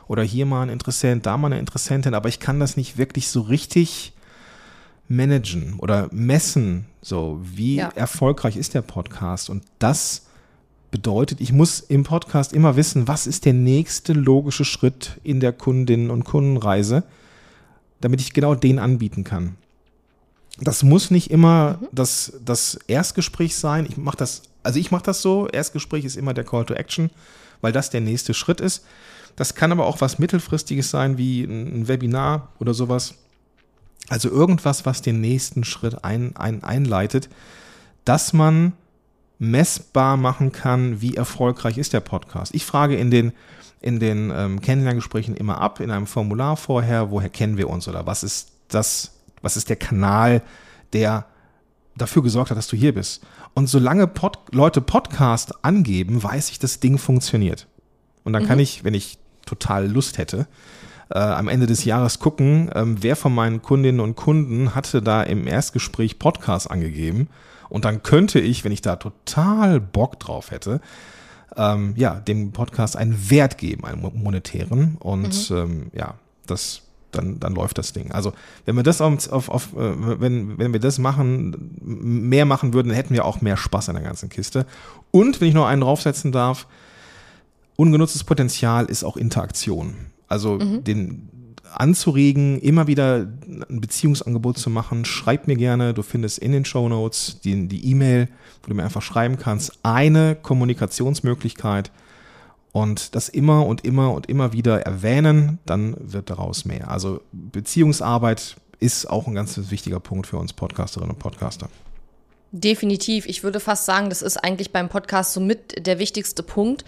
oder hier mal ein Interessent, da mal eine Interessentin, aber ich kann das nicht wirklich so richtig managen oder messen, so wie Ja. erfolgreich ist der Podcast und das bedeutet, ich muss im Podcast immer wissen, was ist der nächste logische Schritt in der Kundinnen- und Kundenreise, damit ich genau den anbieten kann. Das muss nicht immer das, das Erstgespräch sein. Ich mache das, also ich mache das so. Erstgespräch ist immer der Call to Action, weil das der nächste Schritt ist. Das kann aber auch was mittelfristiges sein, wie ein ein Webinar oder sowas. Also irgendwas, was den nächsten Schritt ein, ein, einleitet, dass man messbar machen kann, wie erfolgreich ist der Podcast. Ich frage in den, in den ähm, Kennenlerngesprächen immer ab, in einem Formular vorher, woher kennen wir uns oder was ist das, was ist der Kanal, der dafür gesorgt hat, dass du hier bist. Und solange Pod Leute Podcast angeben, weiß ich, das Ding funktioniert. Und dann kann ich, wenn ich total Lust hätte, äh, am Ende des Jahres gucken, ähm, wer von meinen Kundinnen und Kunden hatte da im Erstgespräch Podcast angegeben. Und dann könnte ich, wenn ich da total Bock drauf hätte, ähm, ja, dem Podcast einen Wert geben, einen mo- monetären. Und ähm, ja, das, dann, dann läuft das Ding. Also wenn wir das auf, auf, auf äh, wenn, wenn wir das machen, mehr machen würden, dann hätten wir auch mehr Spaß an der ganzen Kiste. Und wenn ich noch einen draufsetzen darf, ungenutztes Potenzial ist auch Interaktion. Also den anzuregen, immer wieder ein Beziehungsangebot zu machen. Schreib mir gerne, du findest in den Show Notes die die E-Mail, wo du mir einfach schreiben kannst, eine Kommunikationsmöglichkeit und das immer und immer und immer wieder erwähnen, dann wird daraus mehr. Also Beziehungsarbeit ist auch ein ganz wichtiger Punkt für uns Podcasterinnen und Podcaster. Definitiv. Ich würde fast sagen, das ist eigentlich beim Podcast so mit der wichtigste Punkt,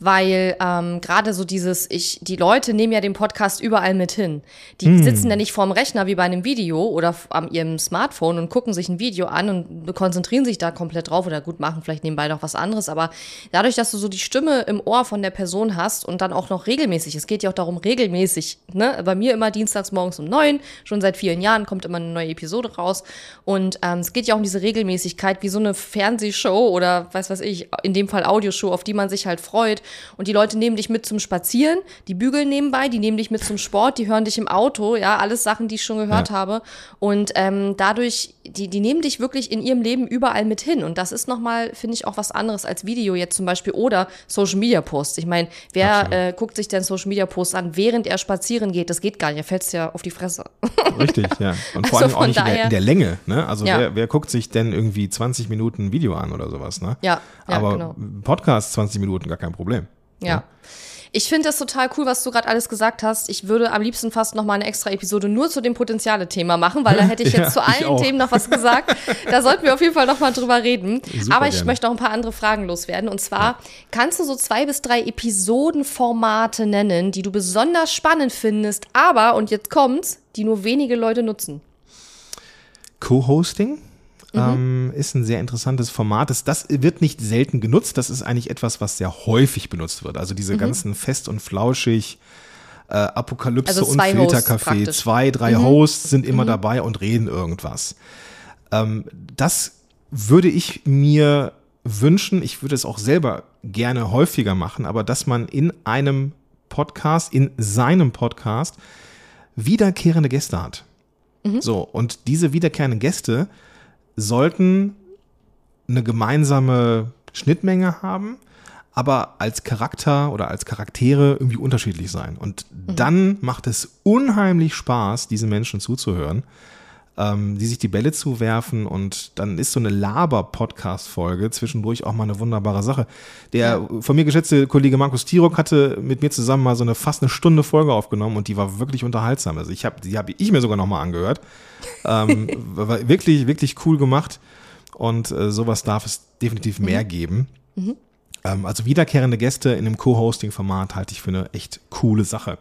weil ähm, gerade so dieses, ich, die Leute nehmen ja den Podcast überall mit hin. Die sitzen ja nicht vorm Rechner wie bei einem Video oder an ihrem Smartphone und gucken sich ein Video an und konzentrieren sich da komplett drauf oder gut machen vielleicht nebenbei noch was anderes. Aber dadurch, dass du so die Stimme im Ohr von der Person hast und dann auch noch regelmäßig, es geht ja auch darum, regelmäßig, ne? Bei mir immer dienstags morgens um neun, schon seit vielen Jahren kommt immer eine neue Episode raus. Und ähm, es geht ja auch um diese Regelmäßigkeit, wie so eine Fernsehshow oder weiß was ich, in dem Fall Audioshow, auf die man sich halt freut. Und die Leute nehmen dich mit zum Spazieren, die bügeln nebenbei, die nehmen dich mit zum Sport, die hören dich im Auto, ja, alles Sachen, die ich schon gehört Ja. habe. Und ähm, dadurch, die, die nehmen dich wirklich in ihrem Leben überall mit hin. Und das ist nochmal, finde ich, auch was anderes als Video jetzt zum Beispiel oder Social Media Posts. Ich meine, wer Absolut. äh, guckt sich denn Social Media Posts an, während er spazieren geht? Das geht gar nicht, er fällt ja auf die Fresse. Richtig, ja. Und vor Also allem auch nicht in der, in der Länge. Ne? Also Ja. wer, wer guckt sich denn irgendwie 20 Minuten Video an oder sowas? Ne? Ja, ja, Aber genau. Podcast 20 Minuten, gar kein Problem. Ja. Ich finde das total cool, was du gerade alles gesagt hast. Ich würde am liebsten fast noch mal eine extra Episode nur zu dem Potenziale-Thema machen, weil da hätte ich Ja, jetzt zu ich allen. Themen noch was gesagt. Da sollten wir auf jeden Fall noch mal drüber reden. Super Aber ich gerne. möchte noch ein paar andere Fragen loswerden. Und zwar, kannst du so zwei bis drei Episodenformate nennen, die du besonders spannend findest, aber, und jetzt kommt's, die nur wenige Leute nutzen? Co-Hosting ähm, ist ein sehr interessantes Format. Das, das wird nicht selten genutzt. Das ist eigentlich etwas, was sehr häufig benutzt wird. Also diese ganzen fest und flauschig, äh, Apokalypse Also und praktisch. Zwei, drei Hosts sind immer dabei und reden irgendwas. Ähm, das würde ich mir wünschen. Ich würde es auch selber gerne häufiger machen, aber dass man in einem Podcast, in seinem Podcast wiederkehrende Gäste hat. So, und diese wiederkehrenden Gäste sollten eine gemeinsame Schnittmenge haben, aber als Charakter oder als Charaktere irgendwie unterschiedlich sein. Und mhm. dann macht es unheimlich Spaß, diesen Menschen zuzuhören, ähm, die sich die Bälle zuwerfen und dann ist so eine Laber-Podcast-Folge zwischendurch auch mal eine wunderbare Sache. Der von mir geschätzte Kollege Markus Tirok hatte mit mir zusammen mal so eine fast eine Stunde Folge aufgenommen und die war wirklich unterhaltsam. Also ich habe, die habe ich mir sogar nochmal angehört. ähm, war wirklich, wirklich cool gemacht und äh, sowas darf es definitiv mehr mhm. geben. Mhm. Ähm, also wiederkehrende Gäste in einem Co-Hosting-Format halte ich für eine echt coole Sache.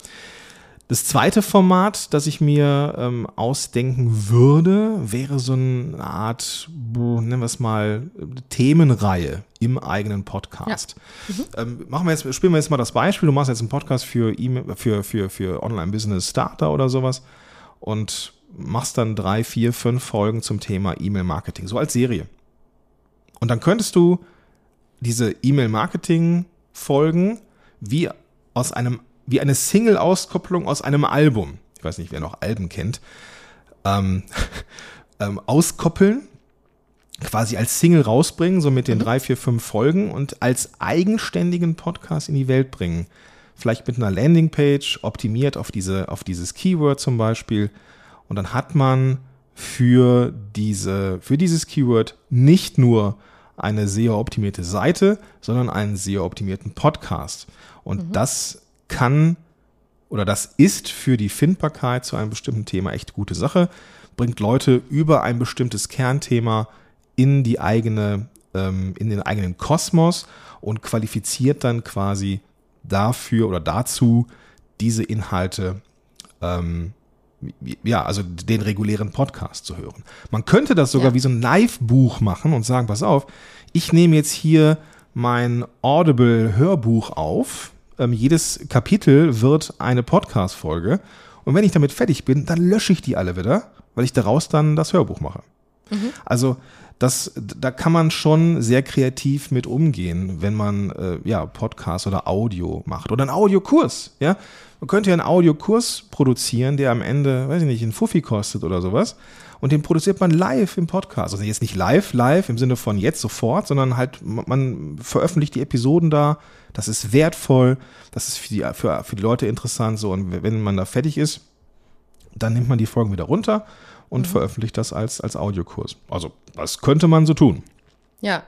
Das zweite Format, das ich mir ähm, ausdenken würde, wäre so eine Art, nennen wir es mal, Themenreihe im eigenen Podcast. Ja. Mhm. Ähm, machen wir jetzt, spielen wir jetzt mal das Beispiel. Du machst jetzt einen Podcast für, e für, für, für Online-Business-Starter oder sowas und machst dann drei, vier, fünf Folgen zum Thema E-Mail-Marketing, so als Serie. Und dann könntest du diese E-Mail-Marketing-Folgen wie aus einem, wie eine Single-Auskopplung aus einem Album, ich weiß nicht, wer noch Alben kennt, ähm, ähm, auskoppeln, quasi als Single rausbringen, so mit den mhm. drei, vier, fünf Folgen und als eigenständigen Podcast in die Welt bringen. Vielleicht mit einer Landingpage, optimiert auf diese, auf dieses Keyword zum Beispiel. Und dann hat man für diese, für dieses Keyword nicht nur eine SEO-optimierte Seite, sondern einen SEO-optimierten Podcast. Und mhm. das kann oder das ist für die Findbarkeit zu einem bestimmten Thema echt gute Sache, bringt Leute über ein bestimmtes Kernthema in die eigene, ähm, in den eigenen Kosmos und qualifiziert dann quasi dafür oder dazu, diese Inhalte ähm, ja, also den regulären Podcast zu hören. Man könnte das sogar ja. wie so ein Live-Buch machen und sagen, pass auf, ich nehme jetzt hier mein Audible-Hörbuch auf. Ähm, jedes Kapitel wird eine Podcast-Folge. Und wenn ich damit fertig bin, dann lösche ich die alle wieder, weil ich daraus dann das Hörbuch mache. Mhm. Also das, da kann man schon sehr kreativ mit umgehen, wenn man äh, ja Podcast oder Audio macht oder einen Audiokurs. Ja, man könnte ja einen Audiokurs produzieren, der am Ende, weiß ich nicht, einen Fuffi kostet oder sowas. Und den produziert man live im Podcast. Also jetzt nicht live, live im Sinne von jetzt sofort, sondern halt, man veröffentlicht die Episoden da. Das ist wertvoll. Das ist für die, für, für die Leute interessant. So, und wenn man da fertig ist, dann nimmt man die Folgen wieder runter und mhm. veröffentlicht das als, als Audiokurs. Also, das könnte man so tun. Ja,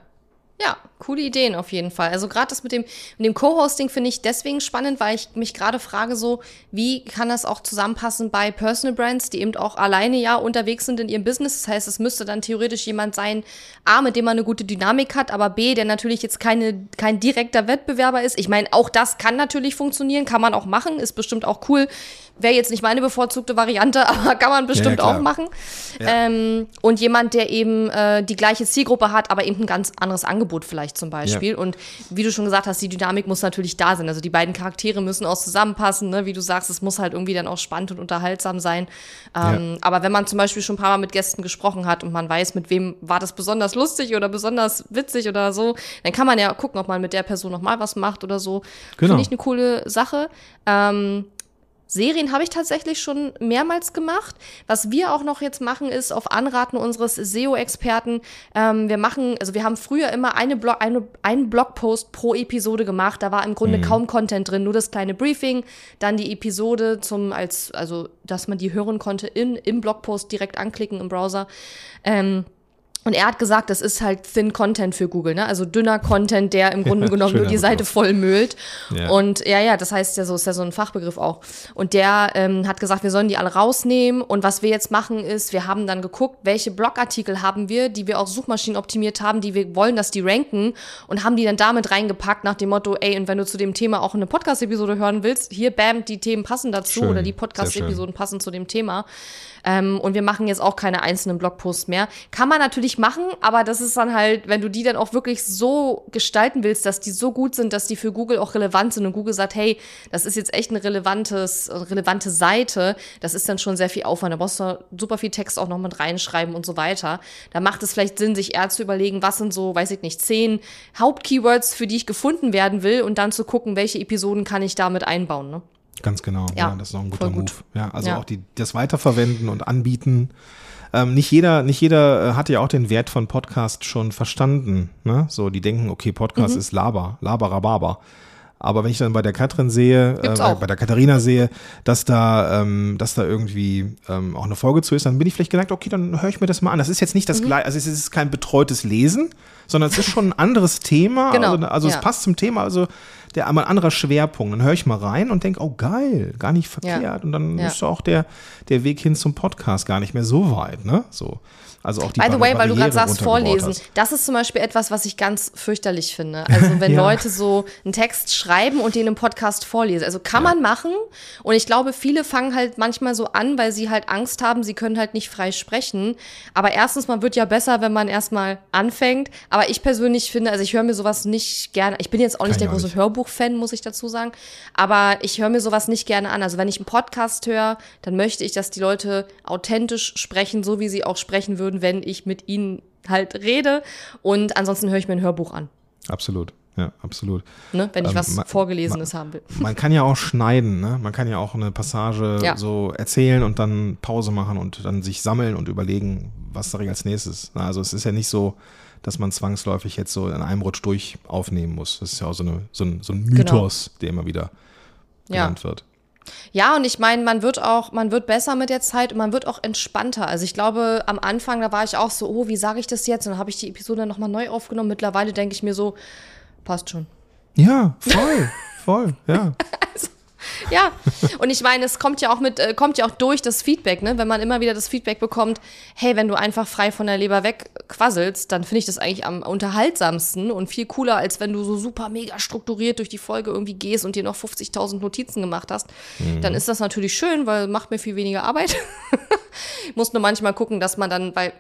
ja, coole Ideen auf jeden Fall. Also gerade das mit dem, mit dem Co-Hosting finde ich deswegen spannend, weil ich mich gerade frage so, wie kann das auch zusammenpassen bei Personal Brands, die eben auch alleine ja unterwegs sind in ihrem Business. Das heißt, es müsste dann theoretisch jemand sein, A, mit dem man eine gute Dynamik hat, aber B, der natürlich jetzt keine, kein direkter Wettbewerber ist. Ich meine, auch das kann natürlich funktionieren, kann man auch machen, ist bestimmt auch cool Wäre jetzt nicht meine bevorzugte Variante, aber kann man bestimmt ja, auch machen. Ja. Ähm, und jemand, der eben äh, die gleiche Zielgruppe hat, aber eben ein ganz anderes Angebot vielleicht zum Beispiel. Ja. Und wie du schon gesagt hast, die Dynamik muss natürlich da sein. Also die beiden Charaktere müssen auch zusammenpassen. Ne? Wie du sagst, es muss halt irgendwie dann auch spannend und unterhaltsam sein. Ähm, aber wenn man zum Beispiel schon ein paar Mal mit Gästen gesprochen hat und man weiß, mit wem war das besonders lustig oder besonders witzig oder so, dann kann man ja gucken, ob man mit der Person noch mal was macht oder so. Genau. Finde ich eine coole Sache. Ähm, Serien habe ich tatsächlich schon mehrmals gemacht. Was wir auch noch jetzt machen, ist auf Anraten unseres SEO-Experten, ähm, wir machen, also wir haben früher immer eine Blog, eine, einen Blogpost pro Episode gemacht. Da war im Grunde mhm. kaum Content drin, nur das kleine Briefing, dann die Episode zum, als, also, dass man die hören konnte in, im Blogpost direkt anklicken im Browser. Ähm, und er hat gesagt, das ist halt Thin Content für Google, ne? Also dünner Content, der im Grunde genommen nur die Seite vollmüllt. Ja. Und ja, ja, das heißt ja so, ist ja so ein Fachbegriff auch. Und der ähm, hat gesagt, wir sollen die alle rausnehmen. Und was wir jetzt machen, ist, wir haben dann geguckt, welche Blogartikel haben wir, die wir auch Suchmaschinen optimiert haben, die wir wollen, dass die ranken und haben die dann damit reingepackt nach dem Motto, ey, und wenn du zu dem Thema auch eine Podcast-Episode hören willst, hier, bam, die Themen passen dazu schön. oder die Podcast-Episoden passen zu dem Thema. Ähm, und wir machen jetzt auch keine einzelnen Blogposts mehr. Kann man natürlich machen, aber das ist dann halt, wenn du die dann auch wirklich so gestalten willst, dass die so gut sind, dass die für Google auch relevant sind und Google sagt, hey, das ist jetzt echt eine relevantes, relevante Seite, das ist dann schon sehr viel Aufwand. Da brauchst du super viel Text auch noch mit reinschreiben und so weiter. Da macht es vielleicht Sinn, sich eher zu überlegen, was sind so, weiß ich nicht, zehn Hauptkeywords, für die ich gefunden werden will und dann zu gucken, welche Episoden kann ich damit einbauen. Ne? Ganz genau. Ja, ja das ist auch ein guter Move. Ja, also ja. auch die, das Weiterverwenden und Anbieten. ähm, nicht jeder, nicht jeder äh, hat ja auch den Wert von Podcast schon verstanden. Ne? So, die denken, okay, Podcast ist Laber, Laberababa. Aber wenn ich dann bei der Katrin sehe, äh, bei der Katharina sehe, dass da, ähm, dass da irgendwie ähm, auch eine Folge zu ist, dann bin ich vielleicht geneigt, okay, dann höre ich mir das mal an. Das ist jetzt nicht das Mhm. gleiche, also es ist kein betreutes Lesen, sondern es ist schon ein anderes Thema. Genau, Also, also ja. es passt zum Thema, also der einmal ein anderer Schwerpunkt. Dann höre ich mal rein und denke, oh geil, gar nicht verkehrt. Und dann Ja. ist auch der, der Weg hin zum Podcast gar nicht mehr so weit, ne? So. Also auch die By the way, weil du gerade sagst, vorlesen, hast. das ist zum Beispiel etwas, was ich ganz fürchterlich finde. Also wenn Ja. Leute so einen Text schreiben und den im Podcast vorlesen. Also kann man machen. Und ich glaube, viele fangen halt manchmal so an, weil sie halt Angst haben, sie können halt nicht frei sprechen. Aber erstens, man wird ja besser, wenn man erstmal anfängt. Aber ich persönlich finde, also ich höre mir sowas nicht gerne. Ich bin jetzt auch nicht Kann der große nicht. Hörbuch-Fan, muss ich dazu sagen. Aber ich höre mir sowas nicht gerne an. Also wenn ich einen Podcast höre, dann möchte ich, dass die Leute authentisch sprechen, so wie sie auch sprechen würden, wenn ich mit ihnen halt rede. Und ansonsten höre ich mir ein Hörbuch an, Absolut, ja, absolut. ne? wenn ich Ähm, was ma- Vorgelesenes haben will. Man kann ja auch schneiden, ne? Man kann ja auch eine Passage Ja. so erzählen und dann Pause machen und dann sich sammeln und überlegen, was sage ich als nächstes. Also es ist ja nicht so, dass man zwangsläufig jetzt so in einem Rutsch durch aufnehmen muss. Das ist ja auch so, eine, so, ein, so ein Mythos, der immer wieder Ja. genannt wird. Ja, und ich meine, man wird auch, man wird besser mit der Zeit und man wird auch entspannter. Also ich glaube, am Anfang, da war ich auch so, oh, wie sage ich das jetzt? Und dann habe ich die Episode nochmal neu aufgenommen. Mittlerweile denke ich mir so, passt schon. Ja, voll, voll, ja. Ja, und ich meine, es kommt ja auch mit, äh, kommt ja auch durch das Feedback, ne? Wenn man immer wieder das Feedback bekommt, hey, wenn du einfach frei von der Leber weg quasselst, dann finde ich das eigentlich am unterhaltsamsten und viel cooler, als wenn du so super mega strukturiert durch die Folge irgendwie gehst und dir noch 50.000 Notizen gemacht hast. Dann ist das natürlich schön, weil macht mir viel weniger Arbeit. Ich muss nur manchmal gucken, dass man dann, weil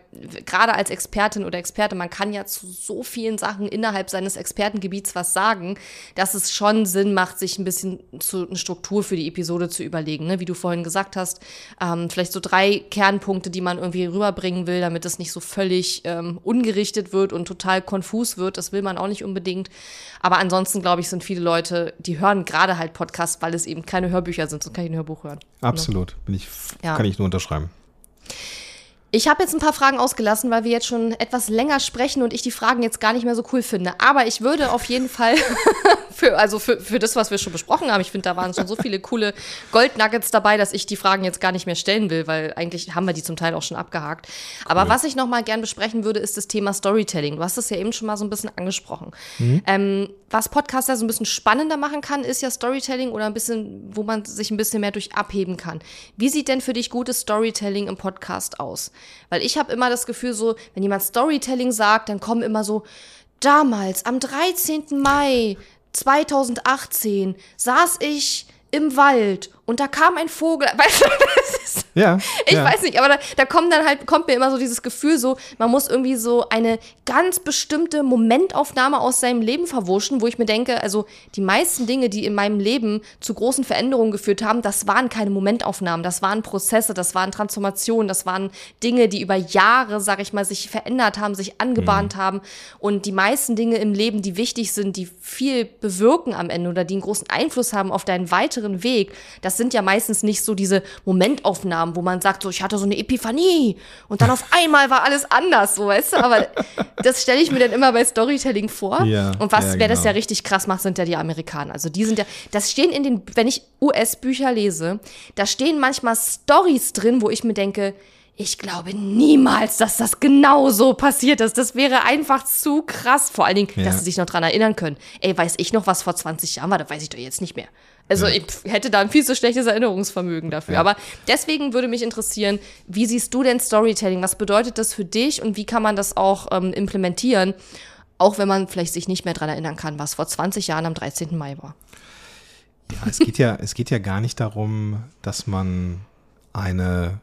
gerade als Expertin oder Experte, man kann ja zu so vielen Sachen innerhalb seines Expertengebiets was sagen, dass es schon Sinn macht, sich ein bisschen zu, eine Struktur für die Episode zu überlegen. Ne? Wie du vorhin gesagt hast, ähm, vielleicht so drei Kernpunkte, die man irgendwie rüberbringen will, damit es nicht so völlig ähm, ungerichtet wird und total konfus wird. Das will man auch nicht unbedingt. Aber ansonsten, glaube ich, sind viele Leute, die hören gerade halt Podcasts, weil es eben keine Hörbücher sind, sonst kann ich ein Hörbuch hören. Absolut. Bin ich, Ja. Kann ich nur unterschreiben. Ich habe jetzt ein paar Fragen ausgelassen, weil wir jetzt schon etwas länger sprechen und ich die Fragen jetzt gar nicht mehr so cool finde. Aber ich würde auf jeden Fall für, also für, für das, was wir schon besprochen haben, ich finde, da waren schon so viele coole Goldnuggets dabei, dass ich die Fragen jetzt gar nicht mehr stellen will, weil eigentlich haben wir die zum Teil auch schon abgehakt. Aber was ich noch mal gern besprechen würde, ist das Thema Storytelling. Du hast es ja eben schon mal so ein bisschen angesprochen. Ähm, was Podcaster so ein bisschen spannender machen kann, ist ja Storytelling oder ein bisschen, wo man sich ein bisschen mehr durch abheben kann. Wie sieht denn für dich gutes Storytelling im Podcast aus? Weil ich habe immer das Gefühl, so, wenn jemand Storytelling sagt, dann kommen immer so, damals, am 13. Mai 2018, saß ich im Wald und da kam ein Vogel. Weißt du, das ist Ja. ich ja. weiß nicht, aber da, da kommt dann halt, kommt mir immer so dieses Gefühl, so, man muss irgendwie so eine ganz bestimmte Momentaufnahme aus seinem Leben verwurschen, wo ich mir denke, also die meisten Dinge, die in meinem Leben zu großen Veränderungen geführt haben, das waren keine Momentaufnahmen, das waren Prozesse, das waren Transformationen, das waren Dinge, die über Jahre, sag ich mal, sich verändert haben, sich angebahnt haben. Und die meisten Dinge im Leben, die wichtig sind, die viel bewirken am Ende oder die einen großen Einfluss haben auf deinen weiteren Weg, das sind ja meistens nicht so diese Momentaufnahmen, wo man sagt, so, ich hatte so eine Epiphanie und dann auf einmal war alles anders, so, weißt du? Aber das stelle ich mir dann immer bei Storytelling vor. Ja, und was, ja, wer das genau. ja richtig krass macht, sind ja die Amerikaner. Also die sind ja, das stehen in den, wenn ich US-Bücher lese, da stehen manchmal Stories drin, wo ich mir denke, ich glaube niemals, dass das genau so passiert ist. Das wäre einfach zu krass. Vor allen Dingen, Ja. dass sie sich noch dran erinnern können. Ey, weiß ich noch, was vor 20 Jahren war? Das weiß ich doch jetzt nicht mehr. Also ich hätte da ein viel zu schlechtes Erinnerungsvermögen dafür. Ja. Aber deswegen würde mich interessieren, wie siehst du denn Storytelling? Was bedeutet das für dich und wie kann man das auch ähm, implementieren? Auch wenn man vielleicht sich nicht mehr dran erinnern kann, was vor 20 Jahren am 13. Mai war. Ja, es geht ja, es geht ja gar nicht darum, dass man eine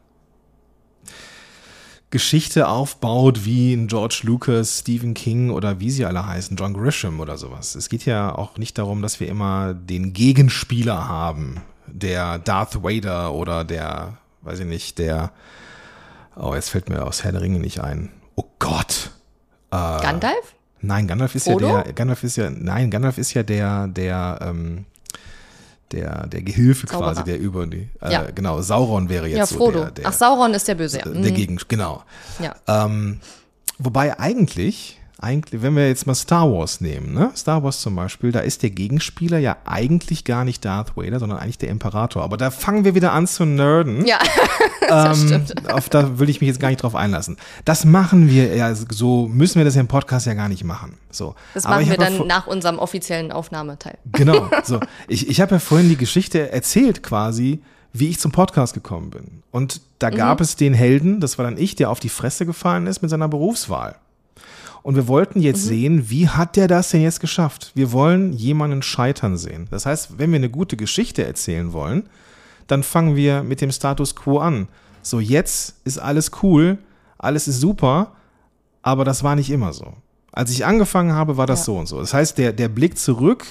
Geschichte aufbaut wie ein George Lucas, Stephen King oder wie sie alle heißen, John Grisham oder sowas. Es geht ja auch nicht darum, dass wir immer den Gegenspieler haben, der Darth Vader oder der, weiß ich nicht, der, oh, jetzt fällt mir aus Herr der Ringe nicht ein. Oh Gott. Gandalf? Nein, Gandalf ist Frodo? ja der, Gandalf ist ja, nein, Gandalf ist ja der, der, ähm, der, der Gehilfe Zauberer. quasi, der über die, äh, Ja. genau, Sauron wäre jetzt Ja, so Frodo. der, der, Ach, Sauron ist der Böse, ja. der Mhm. Gegen, genau. ja. Ähm, wobei eigentlich, eigentlich, wenn wir jetzt mal Star Wars nehmen, ne? Star Wars zum Beispiel, da ist der Gegenspieler ja eigentlich gar nicht Darth Vader, sondern eigentlich der Imperator. Aber da fangen wir wieder an zu nerden. Ja, das Ähm, stimmt. auf da will ich mich jetzt gar nicht drauf einlassen. Das machen wir ja, so müssen wir das ja im Podcast ja gar nicht machen. So. Das machen wir dann nach unserem offiziellen Aufnahmeteil. Genau. So. Ich, ich habe ja vorhin die Geschichte erzählt quasi, wie ich zum Podcast gekommen bin. Und da gab es den Helden, das war dann ich, der auf die Fresse gefallen ist mit seiner Berufswahl. Und wir wollten jetzt sehen, wie hat der das denn jetzt geschafft? Wir wollen jemanden scheitern sehen. Das heißt, wenn wir eine gute Geschichte erzählen wollen, dann fangen wir mit dem Status quo an. So, jetzt ist alles cool, alles ist super, aber das war nicht immer so. Als ich angefangen habe, war das Ja. so und so. Das heißt, der, der Blick zurück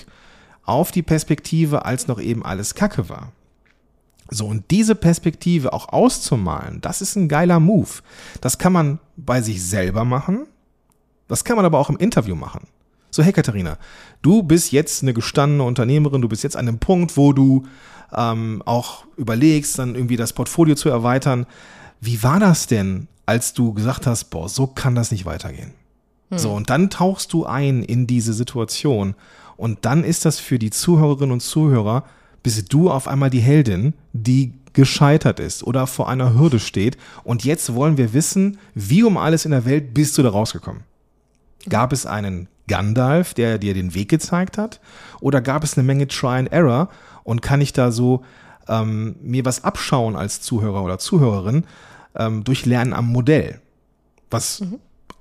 auf die Perspektive, als noch eben alles Kacke war. So, und diese Perspektive auch auszumalen, das ist ein geiler Move. Das kann man bei sich selber machen, das kann man aber auch im Interview machen. So, hey Katharina, du bist jetzt eine gestandene Unternehmerin, du bist jetzt an einem Punkt, wo du ähm, auch überlegst, dann irgendwie das Portfolio zu erweitern. Wie war das denn, als du gesagt hast, boah, so kann das nicht weitergehen? So, und dann tauchst du ein in diese Situation und dann ist das für die Zuhörerinnen und Zuhörer, bist du auf einmal die Heldin, die gescheitert ist oder vor einer Hürde steht und jetzt wollen wir wissen, wie um alles in der Welt bist du da rausgekommen? Gab es einen Gandalf, der dir den Weg gezeigt hat? Oder gab es eine Menge Try and Error? Und kann ich da so ähm, mir was abschauen als Zuhörer oder Zuhörerin ähm, durch Lernen am Modell? Was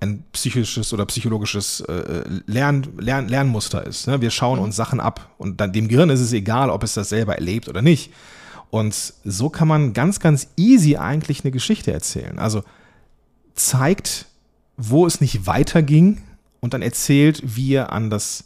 ein psychisches oder psychologisches äh, Lern, Lern, Lernmuster ist. Ne? Wir schauen uns Sachen ab. Und dann dem Gehirn ist es egal, ob es das selber erlebt oder nicht. Und so kann man ganz, ganz easy eigentlich eine Geschichte erzählen. Also zeigt, wo es nicht weiterging und dann erzählt, wie ihr an das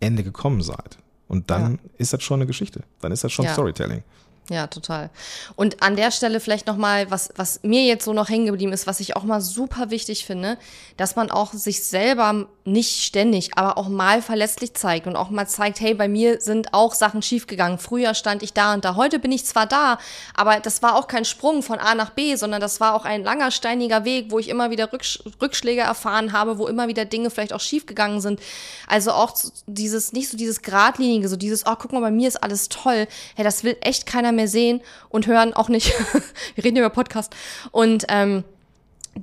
Ende gekommen seid. Und dann ist das schon eine Geschichte. Dann ist das schon Ja. Storytelling. Ja, total. Und an der Stelle vielleicht noch mal, was, was mir jetzt so noch hängen geblieben ist, was ich auch mal super wichtig finde, dass man auch sich selber nicht ständig, aber auch mal verletzlich zeigt und auch mal zeigt, hey, bei mir sind auch Sachen schiefgegangen. Früher stand ich da und da. Heute bin ich zwar da, aber das war auch kein Sprung von A nach B, sondern das war auch ein langer, steiniger Weg, wo ich immer wieder Rücksch Rückschläge erfahren habe, wo immer wieder Dinge vielleicht auch schiefgegangen sind. Also auch dieses, nicht so dieses Gradlinige, so dieses, oh, guck mal, bei mir ist alles toll. Hey, das will echt keiner mehr sehen und hören, auch nicht. Wir reden über Podcast. Und ähm,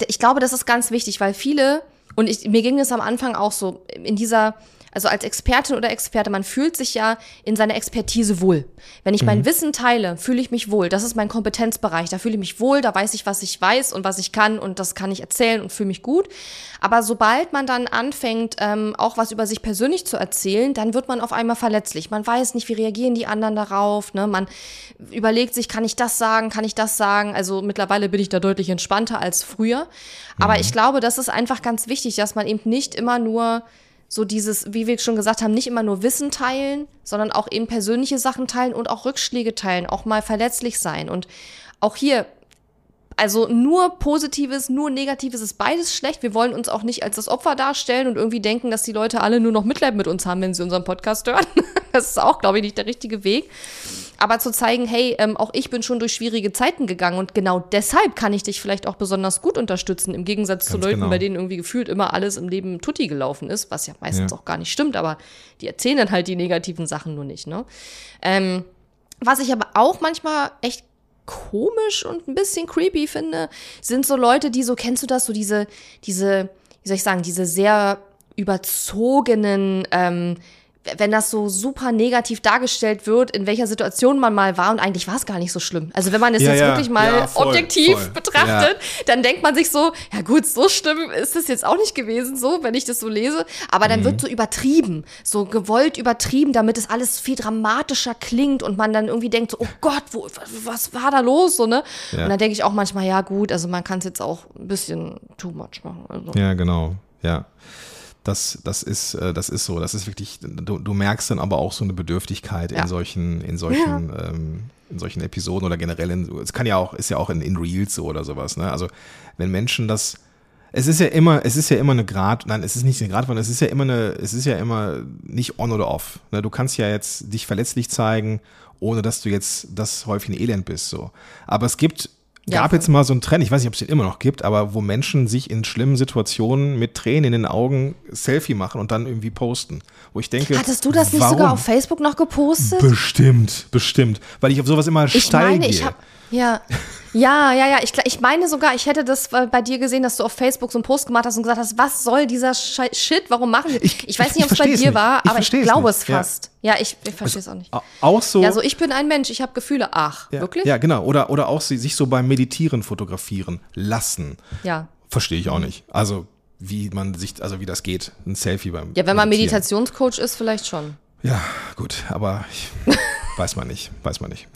ich glaube, das ist ganz wichtig, weil viele, und ich, mir ging es am Anfang auch so, in dieser, also als Expertin oder Experte, man fühlt sich ja in seiner Expertise wohl. Wenn ich mein Wissen teile, fühle ich mich wohl. Das ist mein Kompetenzbereich. Da fühle ich mich wohl, da weiß ich, was ich weiß und was ich kann und das kann ich erzählen und fühle mich gut. Aber sobald man dann anfängt, ähm, auch was über sich persönlich zu erzählen, dann wird man auf einmal verletzlich. Man weiß nicht, wie reagieren die anderen darauf. Ne? Man überlegt sich, kann ich das sagen, kann ich das sagen. Also mittlerweile bin ich da deutlich entspannter als früher. Aber ich glaube, das ist einfach ganz wichtig, dass man eben nicht immer nur so dieses, wie wir schon gesagt haben, nicht immer nur Wissen teilen, sondern auch eben persönliche Sachen teilen und auch Rückschläge teilen, auch mal verletzlich sein. Und auch hier, also nur Positives, nur Negatives ist beides schlecht. Wir wollen uns auch nicht als das Opfer darstellen und irgendwie denken, dass die Leute alle nur noch Mitleid mit uns haben, wenn sie unseren Podcast hören. Das ist auch, glaube ich, nicht der richtige Weg. Aber zu zeigen, hey, ähm, auch ich bin schon durch schwierige Zeiten gegangen und genau deshalb kann ich dich vielleicht auch besonders gut unterstützen, im Gegensatz zu Ganz Leuten, genau. bei denen irgendwie gefühlt immer alles im Leben tutti gelaufen ist, was ja meistens Ja. auch gar nicht stimmt, aber die erzählen dann halt die negativen Sachen nur nicht, ne? Ähm, was ich aber auch manchmal echt komisch und ein bisschen creepy finde, sind so Leute, die so, kennst du das, so diese, diese, wie soll ich sagen, diese sehr überzogenen, ähm, wenn das so super negativ dargestellt wird, in welcher Situation man mal war und eigentlich war es gar nicht so schlimm. Also wenn man es Ja, jetzt ja, wirklich mal ja, voll, objektiv voll. betrachtet, dann denkt man sich so, ja gut, so schlimm ist es jetzt auch nicht gewesen, so, wenn ich das so lese. Aber dann Mhm. wird so übertrieben, so gewollt übertrieben, damit es alles viel dramatischer klingt und man dann irgendwie denkt so, oh Gott, wo, was war da los, so, ne? Und dann denke ich auch manchmal, ja gut, also man kann es jetzt auch ein bisschen too much machen. Also. Ja, genau. Ja. Das, das ist, äh, das ist so. Das ist wirklich, du, du merkst dann aber auch so eine Bedürftigkeit Ja. in solchen, in solchen, ähm, in solchen Episoden oder generell in, es kann ja auch, ist ja auch in, in Reels so oder sowas, ne? Also, wenn Menschen das, Es ist ja immer, es ist ja immer eine Grad, nein, es ist nicht eine Gratwanderung, es ist ja immer eine, es ist ja immer nicht on oder off. Ne, Du kannst ja jetzt dich verletzlich zeigen, ohne dass du jetzt das Häufchen Elend bist, so. Aber es gibt, Ja, gab jetzt mal so einen Trend, ich weiß nicht, ob es den immer noch gibt, aber wo Menschen sich in schlimmen Situationen mit Tränen in den Augen Selfie machen und dann irgendwie posten. Wo ich denke, Hattest du das nicht warum? sogar auf Facebook noch gepostet? Bestimmt, bestimmt. Weil ich auf sowas immer Ich steil meine, gehe. ich habe ja, ja, ja, ja. Ich, ich meine sogar, ich hätte das äh, bei dir gesehen, dass du auf Facebook so einen Post gemacht hast und gesagt hast, was soll dieser Schei- Shit? Warum machen wir? Ich- Ich, weiß ich- nicht, ob es bei dir war, aber ich glaube es Ja. fast. Ja, ich, ich verstehe es auch nicht. Au- auch so. Ja, so ich bin ein Mensch, ich habe Gefühle. Ach, ja, wirklich? Ja, genau. Oder, oder auch sie, sich so beim Meditieren fotografieren lassen. Ja. Verstehe ich auch nicht. Also, wie man sich, also wie das geht. Ein Selfie beim Ja, wenn man Meditieren. Meditationscoach ist, vielleicht schon. Ja, gut, aber ich, weiß man nicht, weiß man nicht.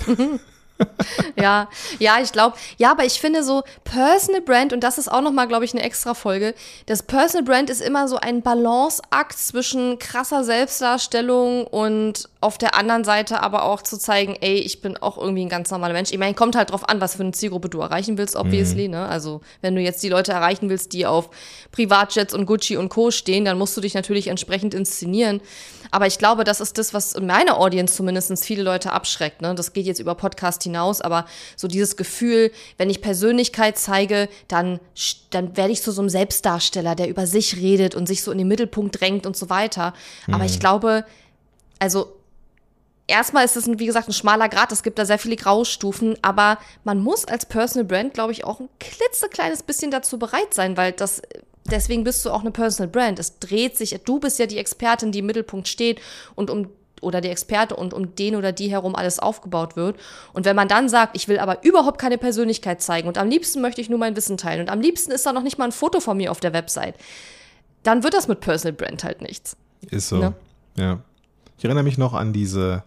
Ja, ja, ich glaube, ja, aber ich finde so Personal Brand und das ist auch noch mal, glaube ich, eine extra Folge. Das Personal Brand ist immer so ein Balanceakt zwischen krasser Selbstdarstellung und auf der anderen Seite aber auch zu zeigen, ey, ich bin auch irgendwie ein ganz normaler Mensch. Ich meine, kommt halt drauf an, was für eine Zielgruppe du erreichen willst, obviously, ne? Also, wenn du jetzt die Leute erreichen willst, die auf Privatjets und Gucci und Co. stehen, dann musst du dich natürlich entsprechend inszenieren. Aber ich glaube, das ist das, was in meiner Audience zumindest viele Leute abschreckt. Ne? Das geht jetzt über Podcast hinaus, aber so dieses Gefühl, wenn ich Persönlichkeit zeige, dann, dann werde ich zu so einem Selbstdarsteller, der über sich redet und sich so in den Mittelpunkt drängt und so weiter. Aber ich glaube, also erstmal ist es, wie gesagt, ein schmaler Grad. Es gibt da sehr viele Graustufen, aber man muss als Personal Brand, glaube ich, auch ein klitzekleines bisschen dazu bereit sein, weil das, deswegen bist du auch eine Personal Brand. Es dreht sich, du bist ja die Expertin, die im Mittelpunkt steht und um oder die Experte und um den oder die herum alles aufgebaut wird. Und wenn man dann sagt, ich will aber überhaupt keine Persönlichkeit zeigen und am liebsten möchte ich nur mein Wissen teilen und am liebsten ist da noch nicht mal ein Foto von mir auf der Website, dann wird das mit Personal Brand halt nichts. Ist so. Ne? Ja. Ich erinnere mich noch an diese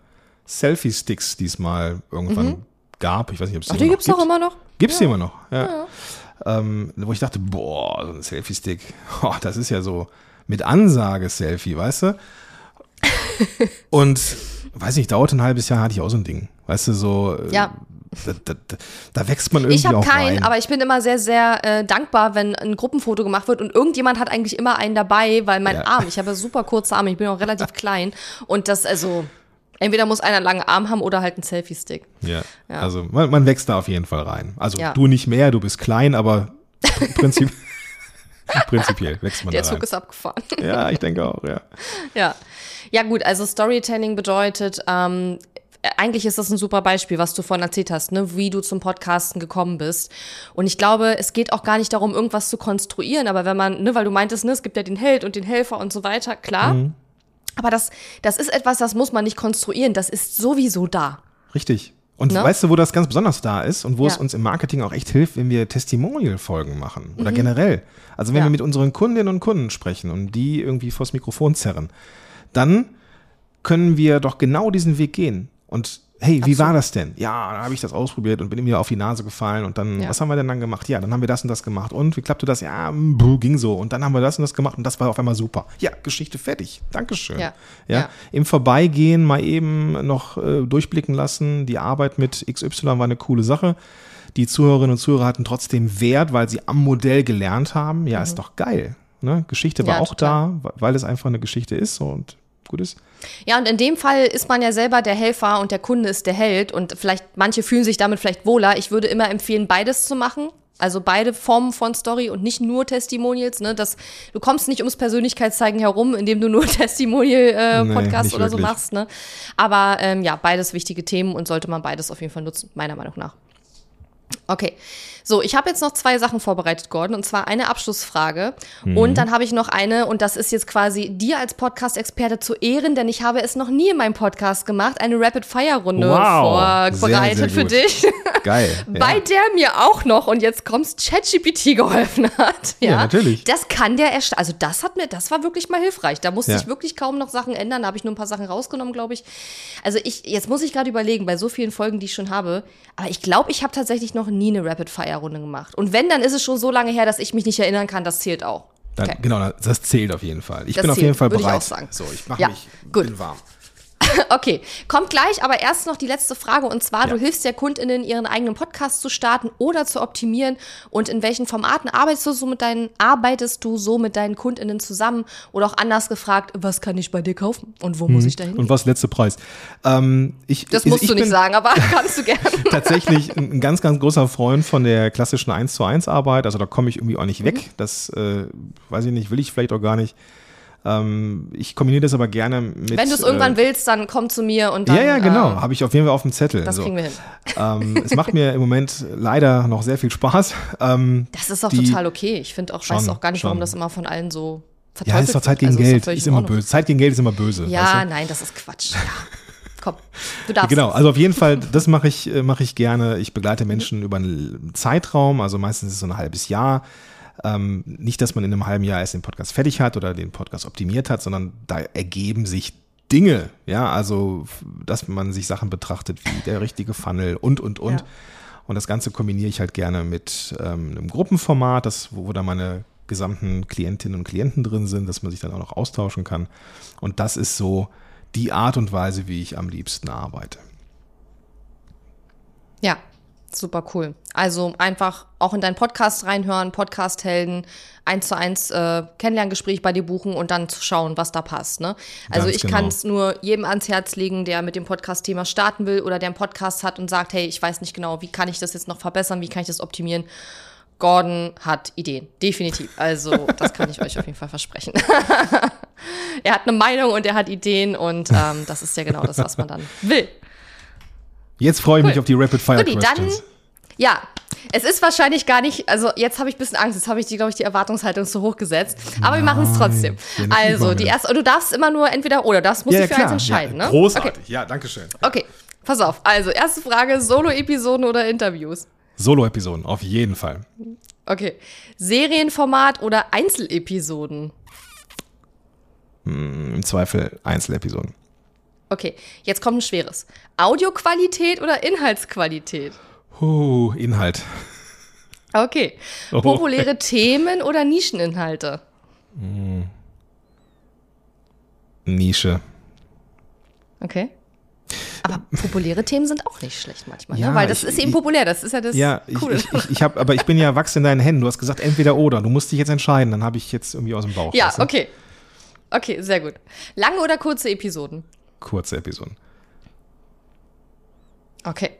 Selfie-Sticks, die es mal irgendwann gab. Ich weiß nicht, ob es Mhm. Ach, die gibt's gibt. auch immer noch? Gibt's die immer noch, ja. Ähm, wo ich dachte, boah, so ein Selfie-Stick, oh, das ist ja so mit Ansage-Selfie, weißt du? Und weiß nicht, dauert ein halbes Jahr, hatte ich auch so ein Ding. Weißt du, so, äh, Ja. da, da, da, wächst man irgendwie Ich habe keinen, rein. aber ich bin immer sehr, sehr äh, dankbar, wenn ein Gruppenfoto gemacht wird und irgendjemand hat eigentlich immer einen dabei, weil mein Ja. Arm, ich habe super kurze Arme, ich bin auch relativ klein und das, also, entweder muss einer einen langen Arm haben oder halt einen Selfie-Stick. Ja, Ja. also man, man wächst da auf jeden Fall rein. Also Ja. du nicht mehr, du bist klein, aber pr- prinzip, prinzipiell wächst man Der da Zug rein. ist abgefahren. Ja, ich denke auch, ja. ja. Ja, gut, also Storytelling bedeutet, ähm, eigentlich ist das ein super Beispiel, was du vorhin erzählt hast, ne, wie du zum Podcasten gekommen bist. Und ich glaube, es geht auch gar nicht darum, irgendwas zu konstruieren, aber wenn man, ne, weil du meintest, ne, es gibt ja den Held und den Helfer und so weiter, klar. Aber das, das ist etwas, das muss man nicht konstruieren, das ist sowieso da. Richtig. Und Ne? weißt du, wo das ganz besonders da ist und wo es Ja. uns im Marketing auch echt hilft, wenn wir Testimonial-Folgen machen oder generell. Also wenn Mhm. Ja. wir mit unseren Kundinnen und Kunden sprechen und die irgendwie vors Mikrofon zerren, dann können wir doch genau diesen Weg gehen. Und hey, wie war das denn? Ja, da habe ich das ausprobiert und bin mir auf die Nase gefallen und dann, Ja. was haben wir denn dann gemacht? Ja, dann haben wir das und das gemacht und wie klappte das? Ja, mm, buh, ging so und dann haben wir das und das gemacht und das war auf einmal super. Ja, Geschichte fertig. Dankeschön. Ja. Ja, Ja. im Vorbeigehen mal eben noch äh, durchblicken lassen. Die Arbeit mit XY war eine coole Sache. Die Zuhörerinnen und Zuhörer hatten trotzdem Wert, weil sie am Modell gelernt haben. Ja, ist doch geil. Ne? Geschichte war Mhm. Auch total. da, weil es einfach eine Geschichte ist und gut ist. Ja, und in dem Fall ist man ja selber der Helfer und der Kunde ist der Held und vielleicht, manche fühlen sich damit vielleicht wohler. Ich würde immer empfehlen, beides zu machen. Also beide Formen von Story und nicht nur Testimonials. Ne? Das, du kommst nicht ums Persönlichkeitszeigen herum, indem du nur Nee, Testimonial-Podcast nicht oder so wirklich. machst. Ne? Aber ähm, ja, beides wichtige Themen und sollte man beides auf jeden Fall nutzen, meiner Meinung nach. Okay, so, ich habe jetzt noch zwei Sachen vorbereitet, Gordon, und zwar eine Abschlussfrage. Mhm. Und dann habe ich noch eine, und das ist jetzt quasi dir als Podcast-Experte zu Ehren, denn ich habe es noch nie in meinem Podcast gemacht, eine Rapid-Fire-Runde Wow, vorbereitet für dich. Geil. Bei der mir auch noch, und jetzt kommst, ChatGPT geholfen hat. Ja, Ja, natürlich. Das kann der erst, also das hat mir, das war wirklich mal hilfreich. Da musste Ja. ich wirklich kaum noch Sachen ändern. Da habe ich nur ein paar Sachen rausgenommen, glaube ich. Also ich, jetzt muss ich gerade überlegen, bei so vielen Folgen, die ich schon habe. Aber ich glaube, ich habe tatsächlich noch nie eine Rapid-Fire-Runde gemacht. Und wenn, dann ist es schon so lange her, dass ich mich nicht erinnern kann. Das zählt auch. Dann, Okay. Genau, das zählt auf jeden Fall. Ich Das bin auf zählt, jeden Fall würde ich bereit. auch sagen. So, ich mache Ja, mich gut. bin warm. Okay, kommt gleich, aber erst noch die letzte Frage und zwar, Ja. du hilfst ja KundInnen, ihren eigenen Podcast zu starten oder zu optimieren und in welchen Formaten arbeitest du so mit deinen, arbeitest du so mit deinen KundInnen zusammen oder auch anders gefragt, was kann ich bei dir kaufen und wo muss ich da hin? Und was letzte Preis? Ähm, ich, Das ich- musst ich du nicht sagen, aber kannst du gerne. tatsächlich ein ganz, ganz großer Freund von der klassischen 1 zu 1 Arbeit. Also da komme ich irgendwie auch nicht Mhm. weg. Das äh, weiß ich nicht, will ich vielleicht auch gar nicht. Ähm, ich kombiniere das aber gerne mit. Wenn du es irgendwann äh, willst, dann komm zu mir und dann. Ja, ja, genau. ähm, Habe ich auf jeden Fall auf dem Zettel. das So. kriegen wir hin. Ähm, es macht mir im Moment leider noch sehr viel Spaß. Ähm, Das ist auch die- total okay. Ich finde auch, weiß Schon, auch gar nicht, warum schon. das immer von allen so verteufelt ja, ist doch Zeit gegen. Also Geld. Ist in immer böse. Zeit gegen Geld ist immer böse. Ja, weißt du? nein, das ist Quatsch. Ja. Komm, du darfst. Genau, also auf jeden Fall, das mache ich, äh, mache ich gerne. Ich begleite Menschen über einen Zeitraum, also meistens ist es so ein halbes Jahr. Ähm, nicht, dass man in einem halben Jahr erst den Podcast fertig hat oder den Podcast optimiert hat, sondern da ergeben sich Dinge, ja, also dass man sich Sachen betrachtet wie der richtige Funnel und und und. Ja. Und das Ganze kombiniere ich halt gerne mit ähm, einem Gruppenformat, das, wo, wo da meine gesamten Klientinnen und Klienten drin sind, dass man sich dann auch noch austauschen kann. Und das ist so die Art und Weise, wie ich am liebsten arbeite. Ja, super cool. Also einfach auch in deinen Podcast reinhören, Podcast-Helden, eins zu eins äh, Kennenlerngespräch bei dir buchen und dann zu schauen, was da passt. Ne? Also Ganz ich genau. kann es nur jedem ans Herz legen, der mit dem Podcast-Thema starten will oder der einen Podcast hat und sagt, hey, ich weiß nicht genau, wie kann ich das jetzt noch verbessern, wie kann ich das optimieren. Gordon hat Ideen, definitiv. Also das kann ich euch auf jeden Fall versprechen. er hat eine Meinung und er hat Ideen und ähm, das ist ja genau das, was man dann will. Jetzt freue ich mich auf die Rapid Fire dann, Questions. ja, es ist wahrscheinlich gar nicht, also jetzt habe ich ein bisschen Angst, jetzt habe ich die, glaube ich, die Erwartungshaltung zu hoch gesetzt. Aber wir machen es trotzdem. ja, Also, die erste, und du darfst immer nur entweder oder, das musst du für eins entscheiden, ja, ne? Großartig. Okay. Ja, danke schön. okay, pass auf. Also, erste Frage: Solo-Episoden oder Interviews? Solo-Episoden, auf jeden Fall. Okay. Serienformat oder Einzelepisoden? Im Zweifel Einzelepisoden. Okay, jetzt kommt ein schweres. Audioqualität oder Inhaltsqualität? Huh, Inhalt. Okay. Oh. Populäre Themen oder Nischeninhalte? Nische. Okay. Aber populäre Themen sind auch nicht schlecht manchmal, Ja, ne? weil das ich- ist eben ich- populär, das ist ja das Ja, ich, Coole. ich, ich, ich habe, aber ich bin ja wachs in deinen Händen. Du hast gesagt entweder oder. Du musst dich jetzt entscheiden. Dann habe ich jetzt irgendwie aus dem Bauch. ja, okay. Okay, sehr gut. Lange oder kurze Episoden? Kurze Episoden. Okay.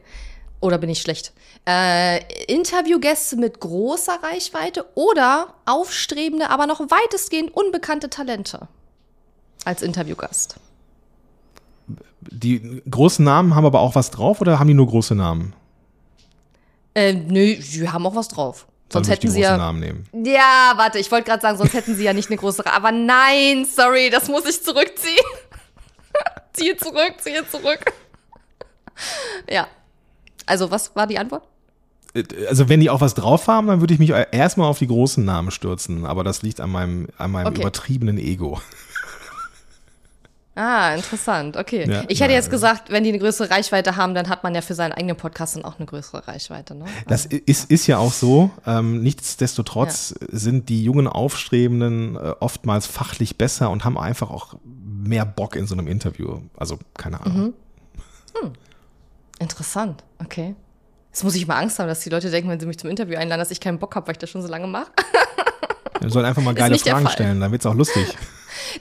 Oder bin ich schlecht? Äh, Interviewgäste mit großer Reichweite oder aufstrebende, aber noch weitestgehend unbekannte Talente als Interviewgast? Die großen Namen haben aber auch was drauf oder haben die nur große Namen? Äh, nö, die haben auch was drauf. Sonst hätten sie ja. Namen nehmen. Ja, warte, ich wollte gerade sagen, sonst hätten sie ja nicht eine große. Ra- Aber nein, sorry, das muss ich zurückziehen. Ziehe zurück, ziehe zurück. ja. Also, was war die Antwort? Äh, Also wenn die auch was drauf haben, dann würde ich mich erstmal auf die großen Namen stürzen. Aber das liegt an meinem, an meinem Okay. übertriebenen Ego. Ah, interessant. Okay. Ja, ich hätte ja, jetzt gesagt, wenn die eine größere Reichweite haben, dann hat man ja für seinen eigenen Podcast dann auch eine größere Reichweite. Ne? Das ist, ist ja auch so. Ähm, nichtsdestotrotz sind die jungen Aufstrebenden äh, oftmals fachlich besser und haben einfach auch mehr Bock in so einem Interview. Also keine Ahnung. Interessant. Okay. Jetzt muss ich mal Angst haben, dass die Leute denken, wenn sie mich zum Interview einladen, dass ich keinen Bock habe, weil ich das schon so lange mache. Wir sollen einfach mal geile Fragen stellen, dann wird's auch lustig.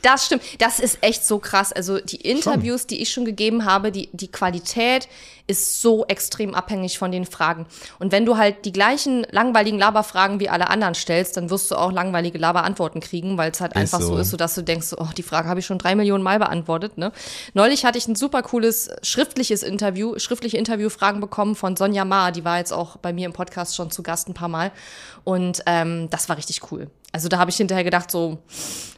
Das stimmt. Das ist echt so krass. Also die Interviews, die ich schon gegeben habe, die, die Qualität ist so extrem abhängig von den Fragen. Und wenn du halt die gleichen langweiligen Laberfragen wie alle anderen stellst, dann wirst du auch langweilige Laberantworten kriegen, weil es halt einfach so. so. ist, so dass du denkst, oh, die Frage habe ich schon drei Millionen Mal beantwortet. Ne? Neulich hatte ich ein super cooles schriftliches Interview, schriftliche Interviewfragen bekommen von Sonja Ma. Die war jetzt auch bei mir im Podcast schon zu Gast ein paar Mal. Und ähm, das war richtig cool. Also da habe ich hinterher gedacht, so,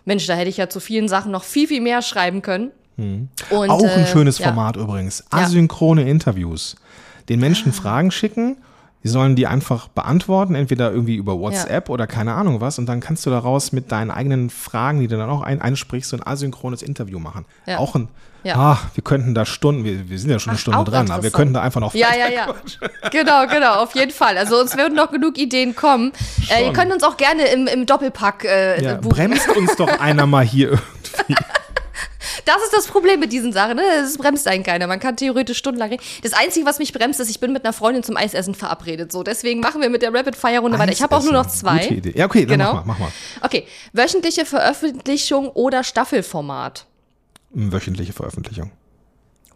Mensch, da hätte ich ja zu vielen Sachen noch viel, viel mehr schreiben können. Und, auch ein äh, schönes ja. Format übrigens. Asynchrone Interviews. Den Menschen Ah. Fragen schicken, die sollen die einfach beantworten, entweder irgendwie über WhatsApp oder keine Ahnung was. Und dann kannst du daraus mit deinen eigenen Fragen, die du dann auch ein, einsprichst, so ein asynchrones Interview machen. Ja. Auch ein, Ja. ah, wir könnten da Stunden, wir, wir sind ja schon eine Ach, Stunde dran, aber wir könnten da einfach noch Ja, ja, ja. Genau, genau, auf jeden Fall. Also uns werden noch genug Ideen kommen. Äh, ihr könnt uns auch gerne im, im Doppelpack äh, Ja, buchen. bremst uns doch einer mal hier irgendwie. Das ist das Problem mit diesen Sachen. Ne? Es bremst einen keiner. Man kann theoretisch stundenlang reden. Das Einzige, was mich bremst, ist, ich bin mit einer Freundin zum Eisessen verabredet. So, deswegen machen wir mit der Rapid-Fire-Runde weiter. Ich habe auch nur noch zwei. Gute Idee. Ja, okay, dann Genau. mach mal, mach mal. Okay, wöchentliche Veröffentlichung oder Staffelformat? Wöchentliche Veröffentlichung.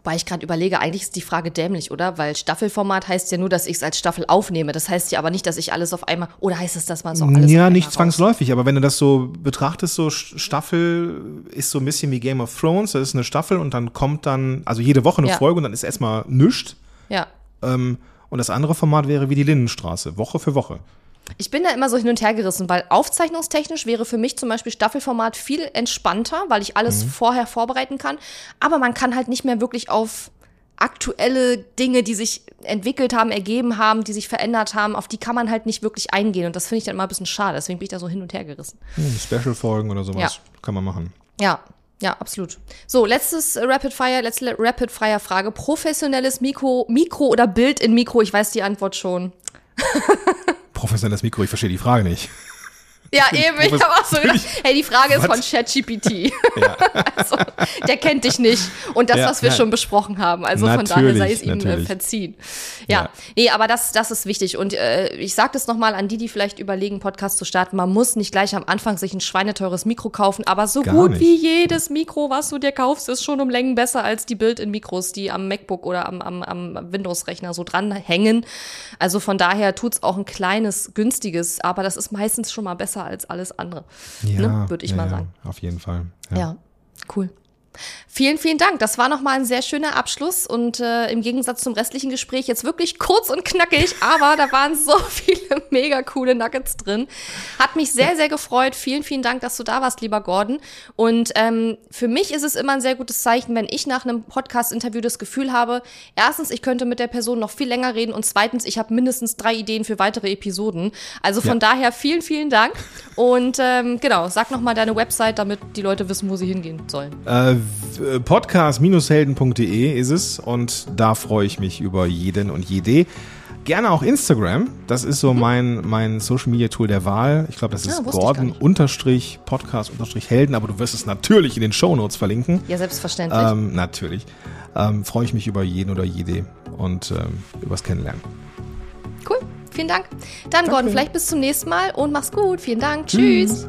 Weil ich gerade überlege, eigentlich ist die Frage dämlich, oder? Weil Staffelformat heißt ja nur, dass ich es als Staffel aufnehme. Das heißt ja aber nicht, dass ich alles auf einmal. Oder heißt es, dass man so alles Ja, nicht zwangsläufig, aber wenn du das so betrachtest, so Staffel ist so ein bisschen wie Game of Thrones, das ist eine Staffel und dann kommt dann, also jede Woche eine Ja. Folge und dann ist erstmal nischt. Ja. Ähm, und das andere Format wäre wie die Lindenstraße, Woche für Woche. Ich bin da immer so hin und her gerissen, weil aufzeichnungstechnisch wäre für mich zum Beispiel Staffelformat viel entspannter, weil ich alles Mhm. vorher vorbereiten kann. Aber man kann halt nicht mehr wirklich auf aktuelle Dinge, die sich entwickelt haben, ergeben haben, die sich verändert haben, auf die kann man halt nicht wirklich eingehen. Und das finde ich dann immer ein bisschen schade. Deswegen bin ich da so hin und her gerissen. Hm, Special-Folgen oder sowas Ja. kann man machen. Ja, ja, absolut. So, letztes äh, Rapid Fire, letzte Rapid Fire Frage. Professionelles Mikro, Mikro oder Bild in Mikro? Ich weiß die Antwort schon. Professionelles Mikro, ich verstehe die Frage nicht. Ja, eben. Ich habe auch so gedacht, Natürlich. hey, die Frage ist Was? von ChatGPT. also, der kennt dich nicht. Und das, Ja, was wir ja. schon besprochen haben. Also von daher Natürlich, sei es ihm äh, natürlich. verziehen. Ja. Ja. nee, aber das, das ist wichtig. Und äh, ich sage das nochmal an die, die vielleicht überlegen, Podcast zu starten. Man muss nicht gleich am Anfang sich ein schweineteures Mikro kaufen, aber so Gar gut nicht. wie jedes Mikro, was du dir kaufst, ist schon um Längen besser als die Bild-in-Mikros, die am MacBook oder am, am, am Windows-Rechner so dranhängen. Also von daher tut's auch ein kleines, günstiges, aber das ist meistens schon mal besser als alles andere. ne? Würde ich ja, mal ja, sagen. Auf jeden Fall. Ja, cool. Vielen, vielen Dank. Das war nochmal ein sehr schöner Abschluss und äh, im Gegensatz zum restlichen Gespräch jetzt wirklich kurz und knackig, aber da waren so viele mega coole Nuggets drin. Hat mich sehr, sehr gefreut. Vielen, vielen Dank, dass du da warst, lieber Gordon. Und ähm, für mich ist es immer ein sehr gutes Zeichen, wenn ich nach einem Podcast-Interview das Gefühl habe, erstens, ich könnte mit der Person noch viel länger reden und zweitens, ich habe mindestens drei Ideen für weitere Episoden. Also von Ja. daher vielen, vielen Dank. Und ähm, genau, sag nochmal deine Website, damit die Leute wissen, wo sie hingehen sollen. Äh, Podcast-helden.de ist es und da freue ich mich über jeden und jede. Gerne auch Instagram. Das ist so mein, mein Social Media Tool der Wahl. Ich glaube, das ist Ah, wusste ich gar Gordon nicht. unterstrich Podcast unterstrich Helden, aber du wirst es natürlich in den Shownotes verlinken. Ja, selbstverständlich. Ähm, natürlich. Ähm, freue ich mich über jeden oder jede und ähm, übers Kennenlernen. Cool. Vielen Dank. Dann, Gordon, Danke. vielleicht bis zum nächsten Mal und mach's gut. Vielen Dank. Tschüss.